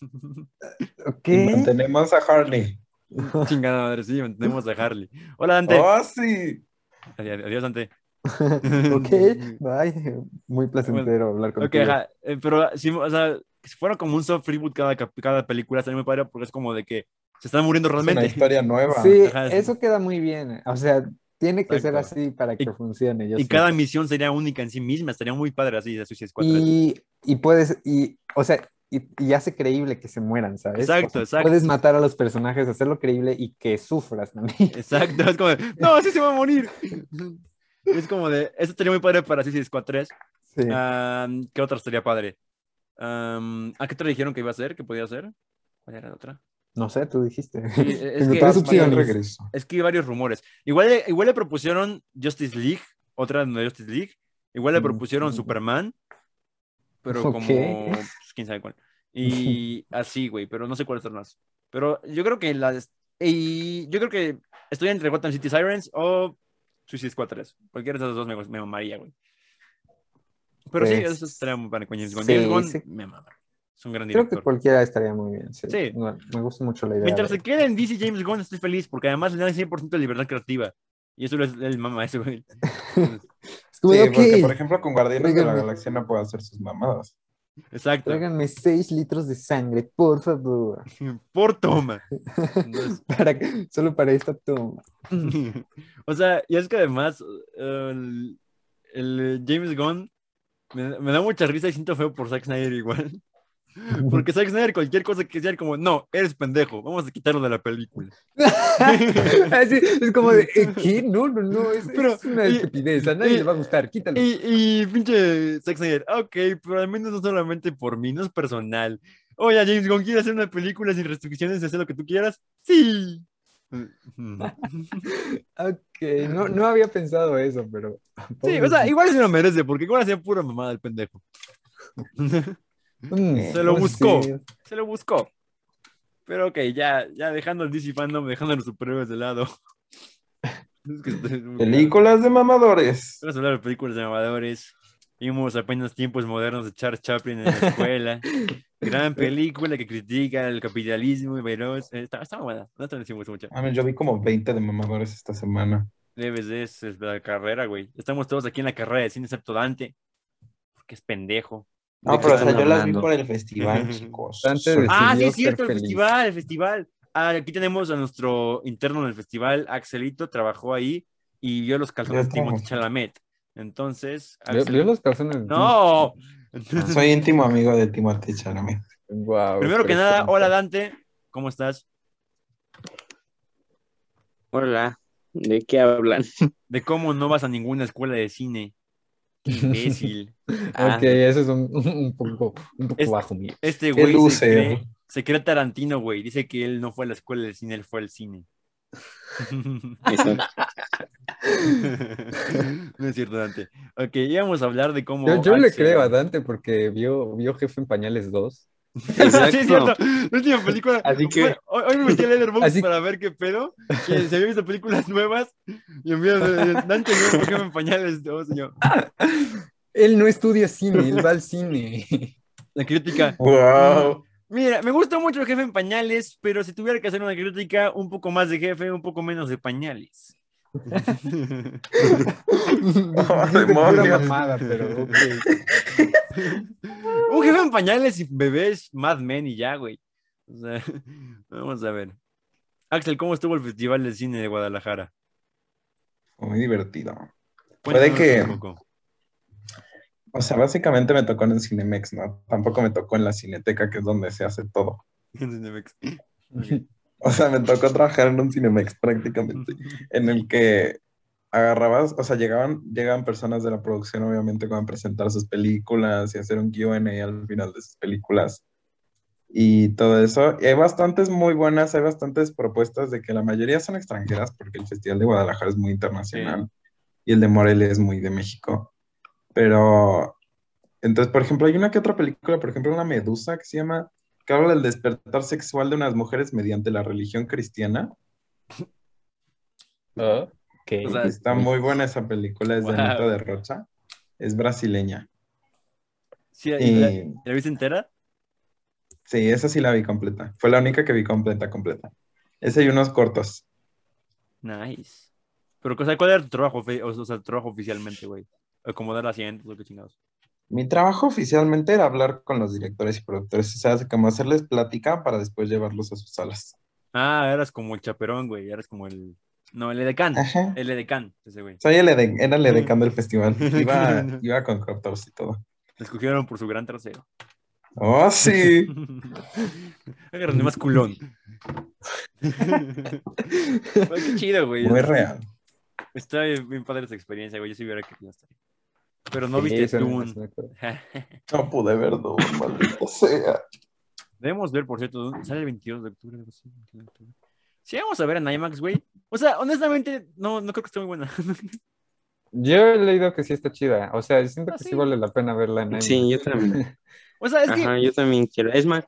¿Qué? mantenemos a Harley. Chingada madre, sí, mantenemos a Harley. Hola, Dante. ¡Oh, sí! Adiós, adiós, Dante. ok, bye. Muy placentero hablar Ok, contigo. ajá. eh, pero si, o sea, si fuera como un soft reboot cada, cada película, estaría muy padre porque es como de que se están muriendo Es una realmente. historia nueva. Sí, Ajá, eso queda muy bien. O sea, tiene que ser Exacto. así para que Y- funcione. yo Y siento. cada misión sería única en sí misma, estaría muy padre así de Suicide Squad 3. Y, y puedes, y, o sea, y, y hace creíble que se mueran, ¿sabes? Exacto, O sea, exacto. Puedes matar a los personajes, hacerlo creíble y que sufras también. Exacto, es como de, no, así se va a morir. Es como de, eso estaría muy padre para Suicide Squad 3. Sí. Am, ¿Qué otra estaría padre? Am, ¿A qué te dijeron que iba a ser? ¿Qué podía ser? ¿Cuál era la otra? No sé, tú dijiste. Sí, es Tengo que- regreso. Es que hay varios rumores. Igual, igual le propusieron Justice League, otra de Justice League. Igual le Mm. propusieron Superman, pero Ok. como, pues, quién sabe cuál. Y así, güey, pero no sé cuál es más. Pero yo creo que las... Y yo creo que estoy entre Gotham City Sirens o Suicide Squad 3. Cualquiera de esas dos me, me mamaría, güey. Pero sí, Pues, eso estaría muy James Gunn. sí, sí. me mama. Es un gran Creo que cualquiera estaría muy bien. Sí. Sí. No, me gusta mucho la idea. Mientras de- se quede en DC James Gunn, estoy feliz, porque además le dan 100% de libertad creativa. Y eso es el mama, eso, güey. Es como Sí, de, porque por ejemplo con Guardianes de la. Galaxia no puede hacer sus mamadas. Exacto. tráiganme 6 litros de sangre, por favor. Por toma. Entonces, Para, solo para esta toma. o sea, y es que además, el, el James Gunn me, me da mucha risa y siento feo por Zack Snyder igual. Porque Zack Snyder, cualquier cosa que sea, como, no, eres pendejo, vamos a quitarlo de la película. Así, es como de, ¿eh, ¿qué? No, no, no, es, Pero, es una y- estupidez, a nadie y- le va a gustar, quítalo. Y, y pinche Zack Snyder, ok, pero al menos no solamente por mí, no es personal. Oye, James Gunn, ¿quieres hacer una película sin restricciones de hacer lo que tú quieras? Sí. Ok, no, no había pensado eso, pero... Sí, o sea, igual se lo merece, porque igual hacía pura mamada el pendejo. Mm, se lo pues buscó. sí. Se lo buscó. Pero ok, ya, ya dejando el DC fandom, dejando a los superhéroes de lado. Es que Películas de mamadores. Vamos a hablar de películas de amadores. Vimos apenas tiempos modernos de Charles Chaplin en la escuela. Gran película que critica el capitalismo y veros. eh, Está, está buena, no te decimos mucho. A mí, yo vi como 20 de mamadores esta semana. Debes de es la carrera, güey. Estamos todos aquí en la carrera de cine, excepto Dante. Porque es pendejo. No, ¿De pero o sea, yo las vi hablando? por el festival, chicos. Ah, sí, es cierto, el feliz. festival, el festival. Ah, aquí tenemos a nuestro interno en el festival, Axelito, trabajó ahí y vio los calzones de. Timothée Chalamet. Entonces, ¿Vio, Axel- vio los calzones? No. Entonces, Soy íntimo amigo de Timothée Chalamet. Guau, primero que nada, hola Dante, ¿cómo estás? Hola, ¿de qué hablan? De cómo no vas a ninguna escuela de cine. Qué imbécil. Ah. Ok, eso es un, un poco, un poco bajo mío. Este güey se cree, se cree Tarantino, güey. Dice que él no fue a la escuela del cine, él fue al cine. Eso. no es cierto, Dante. Ok, íbamos a hablar de cómo. Yo, yo le creo a Dante porque vio, vio Jefe en Pañales 2. sí, es Exacto. cierto. La última película. Así que- fue- hoy, hoy me metí a Letterboxd Así- para ver qué pedo. Que se había visto películas nuevas. Y envió Dante vio por ejemplo en pañales 2. Y yo, Él no estudia cine, él va al cine. la crítica. Wow. Mira, me gusta mucho el jefe en pañales, pero si tuviera que hacer una crítica, un poco más de jefe, un poco menos de pañales. Demonios. mamada, pero un jefe en pañales y bebés, Mad Men y ya, güey. O sea, vamos a ver. Axel, ¿cómo estuvo el Festival de Cine de Guadalajara? Muy divertido. Puede que-. O sea, básicamente me tocó en el Cinemex, ¿no? Tampoco me tocó en la Cineteca, que es donde se hace todo. O sea, me tocó trabajar en un Cinemex prácticamente, en el que agarrabas, o sea, llegaban, llegaban personas de la producción, obviamente, a presentar sus películas y hacer un Q&A al final de sus películas y todo eso. Y hay bastantes muy buenas, hay bastantes propuestas de que la mayoría son extranjeras, porque el Festival de Guadalajara es muy internacional y el de Morelia es muy de México. Pero, entonces, por ejemplo, hay una que otra película, por ejemplo, una Medusa que se llama, que habla del despertar sexual de unas mujeres mediante la religión cristiana. Ok. O sea, Está muy buena esa película, es de Wow. Anita de Rocha, es brasileña. Sí, ¿la, Y la viste entera? sí, esa sí la vi completa. Fue la única que vi completa, completa. Ese y unos cortos. Nice. Pero, o sea, ¿cuál era tu trabajo, o sea, tu trabajo oficialmente, güey? Acomodar asientos o qué chingados. Mi trabajo oficialmente era hablar con los directores y productores, o sea, como hacerles plática para después llevarlos a sus salas. Ah, eras como el chaperón, güey. Eras como el. No, el edecán. Ajá. El edecán, ese güey. Soy el ede- era el edecán del festival. Iba, iba con cortos y todo. Lo escogieron por su gran trasero. Oh, sí. Agarran más culón. Ay, qué chido, güey. Muy real. Está bien, padre esa experiencia, güey. Yo si hubiera querido estar ahí. Pero no Sí, viste Dune. no pude ver Dune, maldito sea. Debemos ver, por cierto, Dune. sale el 22 de octubre. algo así, 22 de octubre. Sí, vamos a ver en IMAX, güey. O sea, honestamente, no, no creo que esté muy buena. Yo he leído que sí está chida. O sea, siento Ah, que sí. sí vale la pena verla en Sí, IMAX. yo también. o sea, es que. Ajá, yo también quiero. Es más.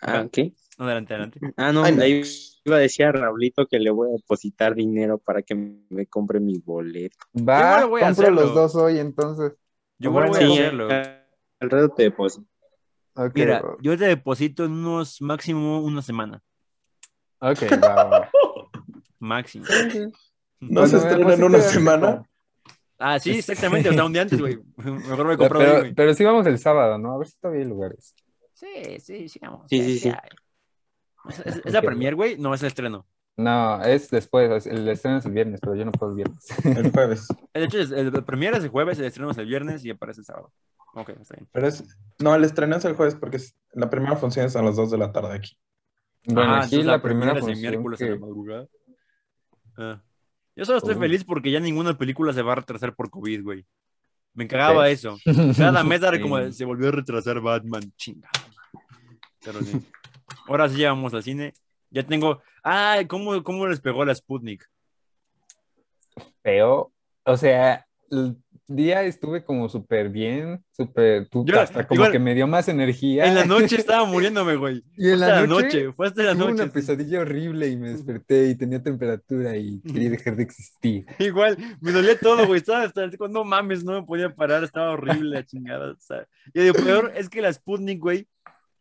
Ah, ¿qué? No, adelante, adelante. Ah, no, Ay, iba a decir a Raulito que le voy a depositar dinero para que me compre mi boleto. Va, Igual voy a compro hacerlo. los dos hoy entonces. Yo voy a Sí, hacerlo. Al rato te deposito. Ok, Mira, va- yo te deposito en unos máximo una semana. ok, va. Máximo. ¿No se estrena en una sí, semana? Ah, sí, exactamente. O sea, un día antes, güey. Mejor me Pero, compro pero, pero sí vamos el sábado, ¿no? A ver si todavía hay lugares. Sí, sí, sí, vamos. Sí, sí, sí. ¿Es, es- es la premier, güey? No, es el estreno. No, es después, es- el estreno es el viernes, pero yo no puedo el viernes. El jueves. De hecho, es- el premier es el jueves, el estreno es el viernes y aparece el sábado. Ok, está bien. Pero es. No, el estreno es el jueves porque es- la primera función es a las 2 de la tarde aquí. Bueno, Ah, aquí entonces la primera el función miércoles en la que... madrugada. Ah. Yo solo estoy Oh. feliz porque ya ninguna película se va a retrasar por COVID, güey. Me cagaba eso. Cada mes era como se volvió a retrasar Batman. Chinga. Pero sí. Ahora sí llevamos al cine. Ya tengo. Ah, ¿cómo, cómo les pegó la Sputnik? feo. O sea, el día estuve como súper bien, súper, hasta como igual- que me dio más energía. En la noche estaba muriéndome, güey. Y Fue en hasta la la noche, noche. Fue hasta la Tuve noche. una pesadilla horrible y me desperté y tenía temperatura y quería dejar de existir. Igual, me dolía todo, güey. Estaba hasta no mames, no me podía parar, estaba horrible la chingada. sea. Y lo peor es que la Sputnik, güey,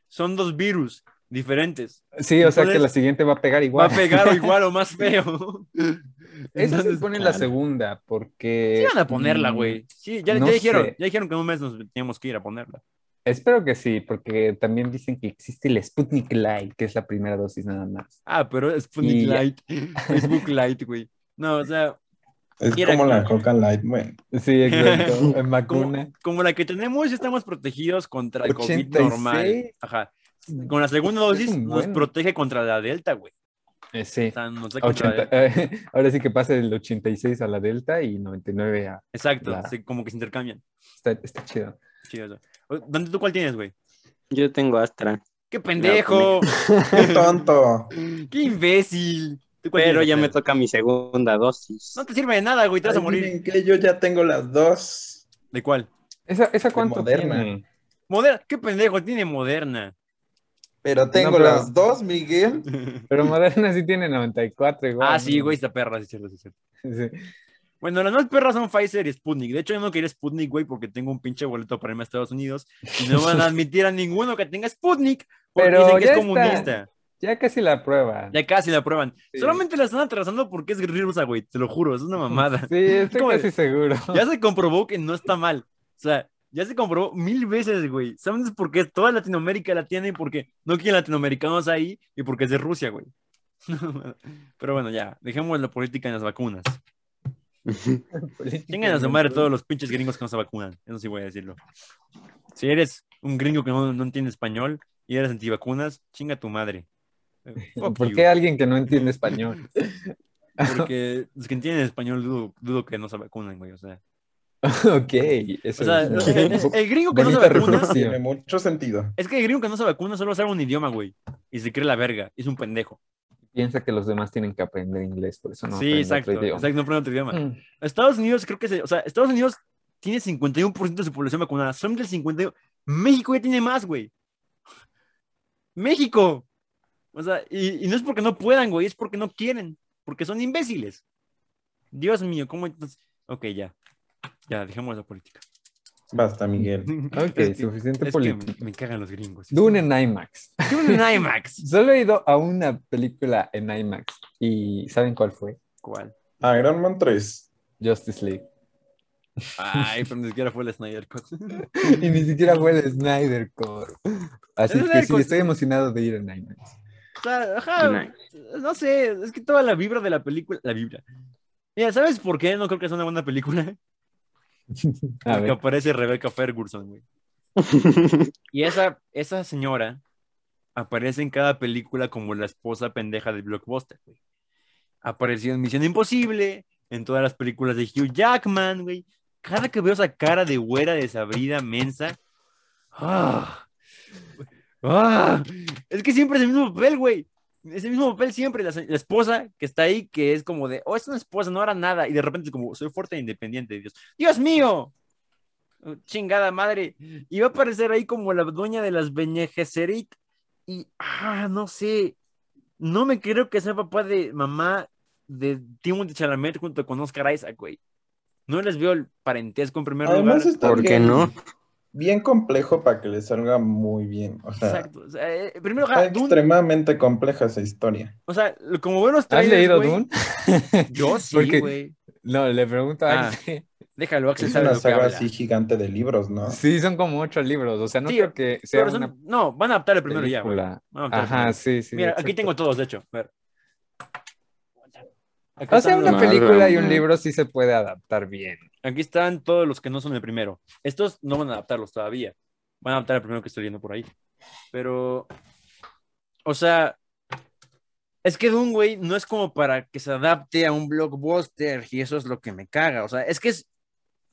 son dos virus diferentes. Sí, o sea que la siguiente va a pegar igual. Va a pegar o igual o más feo. Esa se Entonces, pone la segunda porque... Sí van a ponerla, mm, güey. Sí, ya, no ya dijeron, sé. ya dijeron que en un mes nos teníamos que ir a ponerla. Espero que sí, porque también dicen que existe el Sputnik Light, que es la primera dosis nada más. Ah, pero Sputnik Y. Light, Facebook Light, güey. No, o sea, Es como la. Coca Light, güey. Sí, exacto. En como, vacuna. como la que tenemos, estamos protegidos contra el COVID 86. normal. Ajá. Con la segunda dosis nos protege contra la Delta, güey. Eh, sí. O sea, nos da contra- 80, eh, ahora sí que pasa del 86 a la Delta y 99 a... Exacto, la- sí, como que se intercambian. Está, está chido. Chido Dante, ¿tú cuál tienes, güey? Yo tengo Astra. ¡Qué pendejo! ¡Qué tonto! ¡Qué imbécil! ¿Tú cuál Pero ya me toca mi segunda dosis. No te sirve de nada, güey, te vas a morir. Que yo ya tengo las dos. ¿De cuál? ¿Esa, esa cuánto Moderna. tiene? Moderna. ¿Qué pendejo? Tiene Moderna. Pero tengo pero- las dos, Miguel. Pero Moderna sí tiene 94 igual. ah, sí, güey, esta perra, sí, es cierto, sí, es cierto. Sí. Bueno, las más perras son Pfizer y Sputnik. De hecho, yo no quería Sputnik, güey, porque tengo un pinche boleto para irme a Estados Unidos y no van a admitir a ninguno que tenga Sputnik porque Pero dicen que es está. comunista. Ya casi la prueba. Ya casi la prueban. Sí. Solamente la están atrasando porque es rusa, güey, te lo juro, es una mamada. Sí, estoy ¿Cómo? casi seguro. Ya se comprobó que no está mal. O sea, ya se comprobó mil veces, güey. ¿Sabes por qué toda Latinoamérica la tiene? Porque no quieren latinoamericanos ahí y porque es de Rusia, güey. Pero bueno, ya, dejemos la política en las vacunas. Tengan a su madre todos los pinches gringos que no se vacunan. Eso sí voy a decirlo. Si eres un gringo que no, no entiende español y eres antivacunas, chinga tu madre. Fuck ¿Por you. qué alguien que no entiende español? Porque los que entienden español dudo, dudo que no se vacunan, güey. O sea, ok, eso o sea es el, el- el gringo que no se vacuna. Tiene mucho sentido. es que el gringo que no se vacuna solo sabe un idioma, güey. Y se cree la verga. Es un pendejo. Piensa que los demás tienen que aprender inglés, por eso no sí, aprende exacto. otro idioma. Exacto, no aprende otro idioma. Mm. Estados Unidos creo que se, o sea, Estados Unidos tiene 51% de su población vacunada. Son del 51. México ya tiene más, güey. México. O sea, y, y no es porque no puedan, güey, es porque no quieren, porque son imbéciles. Dios mío, ¿cómo entonces? Ok, ya. Ya, dejemos la política. Basta, Miguel. Ok, Es que- suficiente es que me, política. me cagan los gringos. Dune en IMAX. Dune en IMAX. Solo he ido a una película en IMAX y ¿saben cuál fue? ¿Cuál? Iron Man 3. Justice League. Ay, pero ni siquiera fue el Snyder Cut. y ni siquiera fue el Snyder Core. Así El que sí, Cut- estoy emocionado de ir en IMAX. O sea, ajá, no sé, es que toda la vibra de la película, la vibra. Mira, ¿sabes por qué no creo que sea una buena película? A ver. aparece Rebecca Ferguson, güey. Y esa, esa señora aparece en cada película como la esposa pendeja del blockbuster, güey. Apareció en Misión Imposible, en todas las películas de Hugh Jackman, güey. Cada que veo esa cara de güera desabrida, mensa. ¡ah! ¡ah! Es que siempre es el mismo papel, güey. Es el mismo papel siempre. La, la esposa que está ahí, que es como de, oh, es una esposa, no hará nada. Y de repente es como, soy fuerte e independiente. Dios, Dios mío. Oh, Chingada madre. Y va a aparecer ahí como la dueña de las Bene Gesserit. Y, ah, no sé. No me creo que sea papá de mamá de Timothée Chalamet junto con Oscar Isaac, güey. No les veo el parentesco en primer Además lugar. ¿Por qué no? Bien complejo para que le salga muy bien. O sea, Exacto. O sea, eh, en primer está Dune- extremadamente compleja esa historia. o sea, como veo los ¿Has trailers, leído güey, Dune? Yo sí, güey. No, le pregunto a Ah. Déjalo, Axel Es sabe una lo que saga habla. así gigante de libros, ¿no? Sí, son como ocho libros. O sea, no Sí, creo que sea Pero son- una No, van a adaptar el primero ya, güey. Ajá, primero. sí, sí. Mira, aquí tengo todos, de hecho. A ver. Aquí O sea, una película y un libro sí se puede adaptar bien. Aquí están todos los que no son el primero. Estos no van a adaptarlos todavía. Van a adaptar el primero que estoy viendo por ahí. Pero, o sea, es que Dune, güey, no es como para que se adapte a un blockbuster y eso es lo que me caga. O sea, es que es,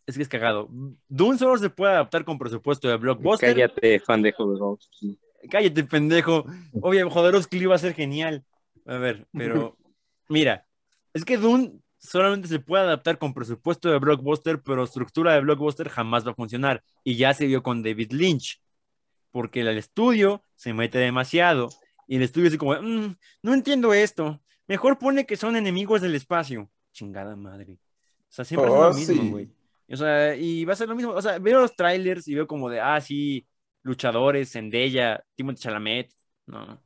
es que es cagado. Dune solo se puede adaptar con presupuesto de blockbuster. Cállate, fan de Jodorowsky. Cállate, pendejo. Obvio, Jodorowsky iba a ser genial. A ver, pero mira, es que Dune solamente se puede adaptar con presupuesto de blockbuster, pero estructura de blockbuster jamás va a funcionar. Y ya se vio con David Lynch, porque el estudio se mete demasiado y el estudio así como, "Mm, no entiendo esto. Mejor pone que son enemigos del espacio. Chingada madre. O sea, siempre Oh, es lo mismo, sí. güey. O sea, y va a ser lo mismo. O sea, veo los trailers y veo como de, ah, sí, luchadores, Zendaya, Timothée Chalamet. No,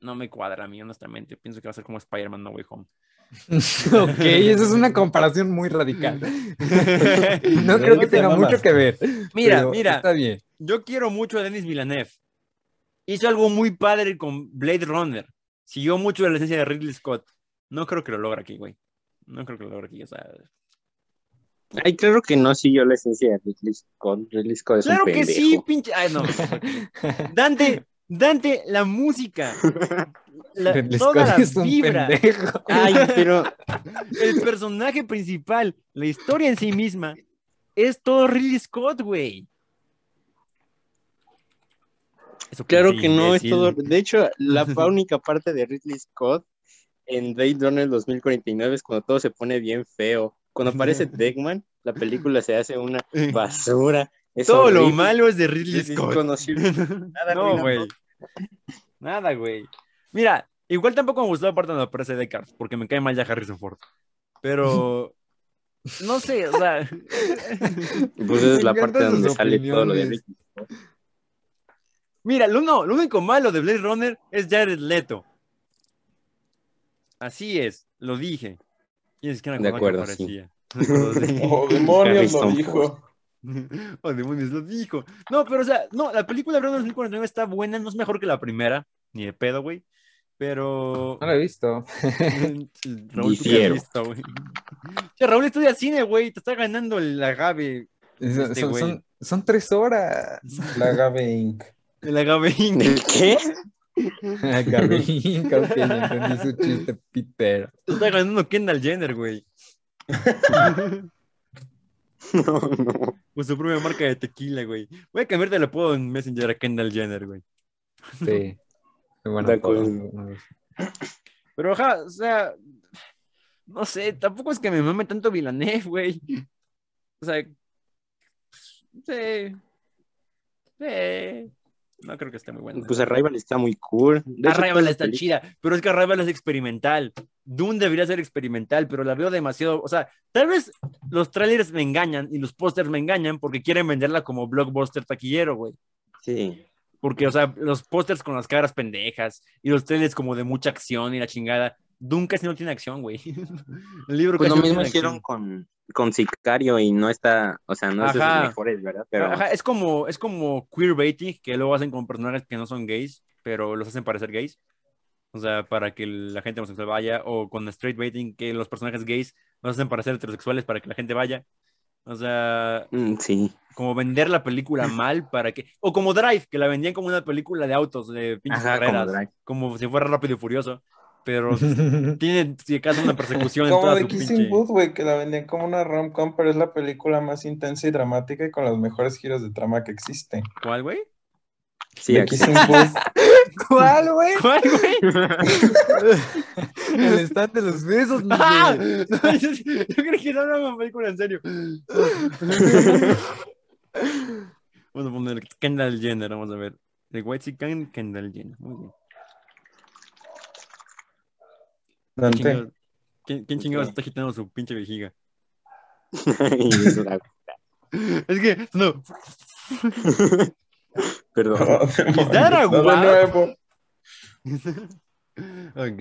no me cuadra a mí, honestamente. Pienso que va a ser como Spider-Man No Way Home. ok, esa es una comparación muy radical. No creo que te tenga mamas. mucho que ver. Mira, mira, Está bien. yo quiero mucho a Denis Villeneuve. Hizo algo muy padre con Blade Runner. Siguió mucho de la esencia de Ridley Scott. No creo que lo logre aquí, güey. No creo que lo logre aquí. O sea, Ay, claro que no siguió la esencia de Ridley Scott. Ridley Scott es claro un que sí, pinche. Ay, no. Dante, Dante, la música. La- toda la vibra. Ay, pero el personaje principal, la historia en sí misma, es todo Ridley Scott, güey. Eso claro que no es todo. De hecho, la única parte de Ridley Scott en Blade Runner 2049 es cuando todo se pone bien feo. Cuando aparece Deckman, la película se hace una basura. Es Todo lo malo es de Ridley Es Scott. Nada no, güey. Nada, güey. Mira, igual tampoco me gustó la parte donde aparece Descartes, porque me cae mal ya Harrison Ford. Pero, no sé, o sea, Pues esa es la parte donde sale todo lo de mira, lo, no, lo único malo de Blade Runner es Jared Leto. Así es, lo dije. Y es que De acuerdo, sí. sí. sí. Oh, demonios lo dijo. Oh, demonios, lo dijo. No, pero o sea, no, la película de Runner 2049 está buena, no es mejor que la primera, ni de pedo, güey. Pero. No lo he visto. Raúl, ¿tú has visto, güey? Raúl estudia cine, güey, te está ganando el agave. Son, Este son- güey. son- son tres horas. La Gabe Inc. El agave Inc. ¿El qué? Gabriel, creo que ya entendí su chiste, Peter. Te está ganando Kendall Jenner, güey. No, no. Con su propia marca de tequila, güey. Voy a cambiarte el apodo en Messenger a Kendall Jenner, güey. Sí. Qué bueno. De acuerdo. todo. Pero, ajá, o sea, no sé, tampoco es que me mame tanto Villeneuve, güey. O sea, sí, sí, no creo que esté muy bueno. Pues Arrival está muy cool. De Arrival está chida, pero es que Arrival es experimental. Dune debería ser experimental, pero la veo demasiado. O sea, tal vez los trailers me engañan y los pósters me engañan porque quieren venderla como blockbuster taquillero, güey. Sí. Porque, o sea, los pósters con las caras pendejas y los trailers como de mucha acción y la chingada. Dune casi no tiene acción, güey. El libro Pues casi lo no mismo tiene hicieron acción. con, con Sicario y no está, o sea, no es de sus mejores, ¿verdad? Pero Ajá, es como, es como queerbaiting, que luego hacen con personajes que no son gays, pero los hacen parecer gays. O sea, para que la gente homosexual vaya, o con straight baiting, que los personajes gays los hacen parecer heterosexuales para que la gente vaya. O sea, mm, sí. como vender la película mal para que. O como Drive, que la vendían como una película de autos, de pinches Ajá, carreras, Drive. como si fuera rápido y furioso. Pero tiene, si acaso, una persecución en Como toda de su Kissing pinche. Booth, güey, que la vendían como una rom-com, pero es la película más intensa y dramática y con los mejores giros de trama que existe. ¿Cuál, güey? Sí, aquí-. ¿Cuál, güey? ¿Cuál, güey? El stand de los besos, ¡Ah! Miguel. No, yo, yo creí que no era una película en serio. Vamos a poner Kendall Jenner, vamos a ver. The White Chicken, Kendall Jenner. Muy bien. ¿Quién Dante. chingados- ¿Quién, quién chingados está agitando su pinche vejiga? Es que, no. Perdón. Oh, that a ok.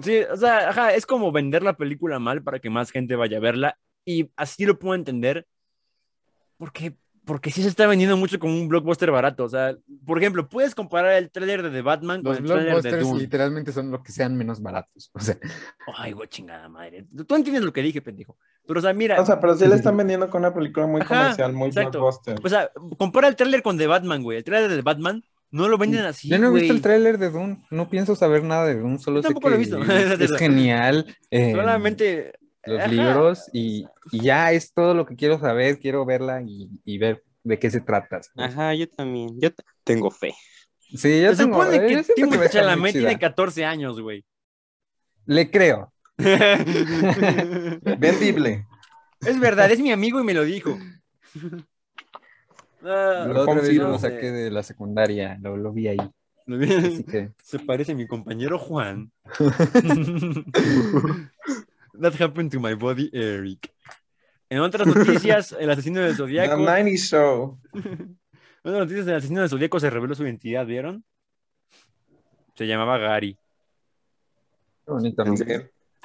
Sí, o sea, ajá, es como vender la película mal para que más gente vaya a verla. Y así lo puedo entender. Porque, porque sí se está vendiendo mucho como un blockbuster barato. O sea, por ejemplo, puedes comparar el tráiler de The Batman con Los el tráiler de blockbusters Dune. literalmente son lo que sean menos baratos. O sea, Ay, güey, chingada madre. Tú entiendes lo que dije, pendejo. Pero, o sea, mira, O sea, pero sí le están vendiendo con una película muy Ajá, comercial, muy exacto. blockbuster. o sea, compara el tráiler con The Batman, güey. El tráiler de The Batman no lo venden así, yo no he visto el tráiler de Dune. No pienso saber nada de Dune. Solo Yo sé tampoco que lo he visto. es, es genial. eh, Solamente... los ajá. libros y, y ya es todo lo que quiero saber. Quiero verla y, y ver de qué se trata. Ajá, yo también. Yo tengo fe. Sí, yo Se tengo- supone eh, que muy Chalamet tiene chida. 14 años, güey. Le creo. Vendible. es verdad, es mi amigo y me lo dijo. Ah, otra vez confirmo. lo saqué de la secundaria. Lo, lo vi ahí. lo vi- Así que Se parece a mi compañero Juan. That happened to my body, Eric. En otras noticias, el asesino del The Zodíaco. 90 Show. En otras noticias, el asesino del Zodíaco se reveló su identidad, ¿vieron? Se llamaba Gary. qué bonito.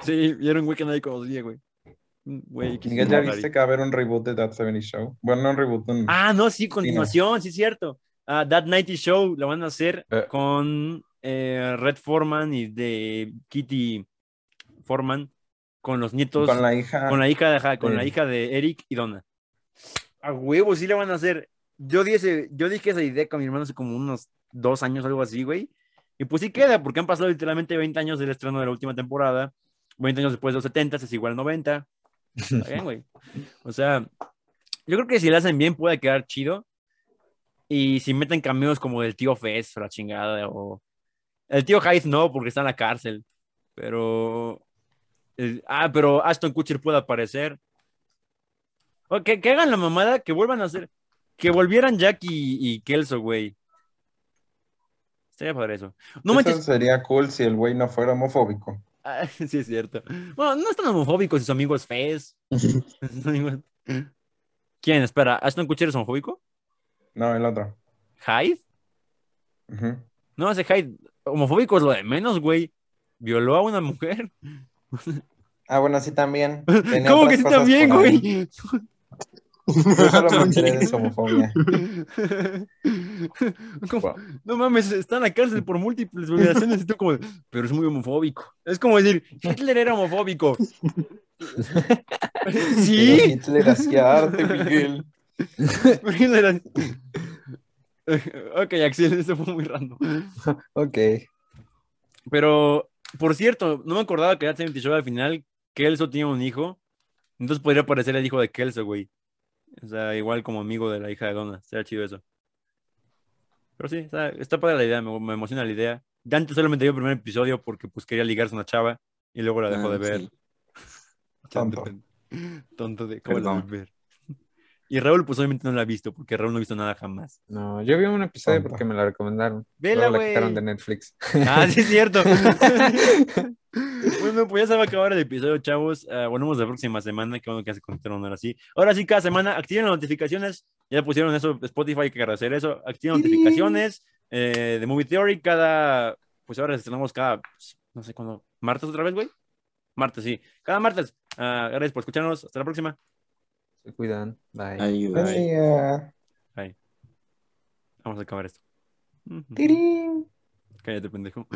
Sí, un güey que nadie conocía, güey. Güey Miguel, ¿ya viste Gary. que va a haber un reboot de That 70 Show? Bueno, no un reboot, un... Ah, no, sí, continuación, sí, es cierto. Ah, That Nighty Show lo van a hacer Eh. con eh, Red Foreman y de Kitty Foreman, con los nietos, con la hija. con la hija de, ajá, con la hija de Eric y Donna. A huevo, sí le van a hacer. Yo, di ese- yo dije esa idea con mi hermano hace como unos dos años, algo así, güey. Y pues sí queda, porque han pasado literalmente 20 años del estreno de la última temporada. 20 años después de los 70 es igual 90. Está bien, güey. O sea, yo creo que si lo hacen bien puede quedar chido. Y si meten caminos como del tío Fez, la chingada, o el tío Hyde no, porque está en la cárcel. Pero. Ah, pero Aston Kutcher puede aparecer. O que, que hagan la mamada, que vuelvan a hacer. Que volvieran Jack y, y Kelso, güey. Estaría padre eso. No Eso manches. sería cool si el güey no fuera homofóbico. Ah, sí, es cierto. Bueno, no es tan homofóbico si su amigo es Fez. ¿Quién? Espera, ¿Aston Kutcher es homofóbico? No, el otro. ¿Hyde? No, ese Hyde. Homofóbico es lo de menos, güey. Violó a una mujer. Ah, bueno, sí también. Tenía ¿Cómo que sí también, güey? Yo solo me enteré de su homofobia. No mames, está en la cárcel por múltiples violaciones y tú como, pero es muy homofóbico. Es como decir, Hitler era homofóbico. Pero ¿Sí? Hitler hacía arte, Miguel. Ok, Axel, eso fue muy random. Ok. Pero, por cierto, no me acordaba que era 70 Show al final, Kelso tiene un hijo. Entonces podría parecer el hijo de Kelso, güey. O sea, igual como amigo de la hija de Donna. Sería chido eso. Pero sí, está, está padre la idea, me, me emociona la idea. Dante solamente vio el primer episodio porque pues quería ligarse a una chava y luego la dejó Ah, de ver. sí. Tonto. Tonto de cómo la ver. Y Raúl, pues obviamente no la ha visto porque Raúl no ha visto nada jamás. No, yo vi un episodio Tonto. porque me lo recomendaron. Vela, Luego la quitaron de Netflix. Ah, sí, es cierto. bueno, pues ya se va a acabar el episodio, chavos. Ah, volvemos la próxima semana. Qué bueno que se conectaron ahora sí. Ahora sí, cada semana activen las notificaciones. Ya pusieron eso, Spotify, hay que agradecer eso. Activen notificaciones eh, de Movie Theory. Cada, pues ahora estrenamos cada, pues, no sé cuándo, martes otra vez, güey. Martes, sí. Cada martes. Ah, gracias por escucharnos. Hasta la próxima. Se cuidan. Bye. Ay, día. Vamos a acabar esto. Ujú. Tirín. Cállate, pendejo.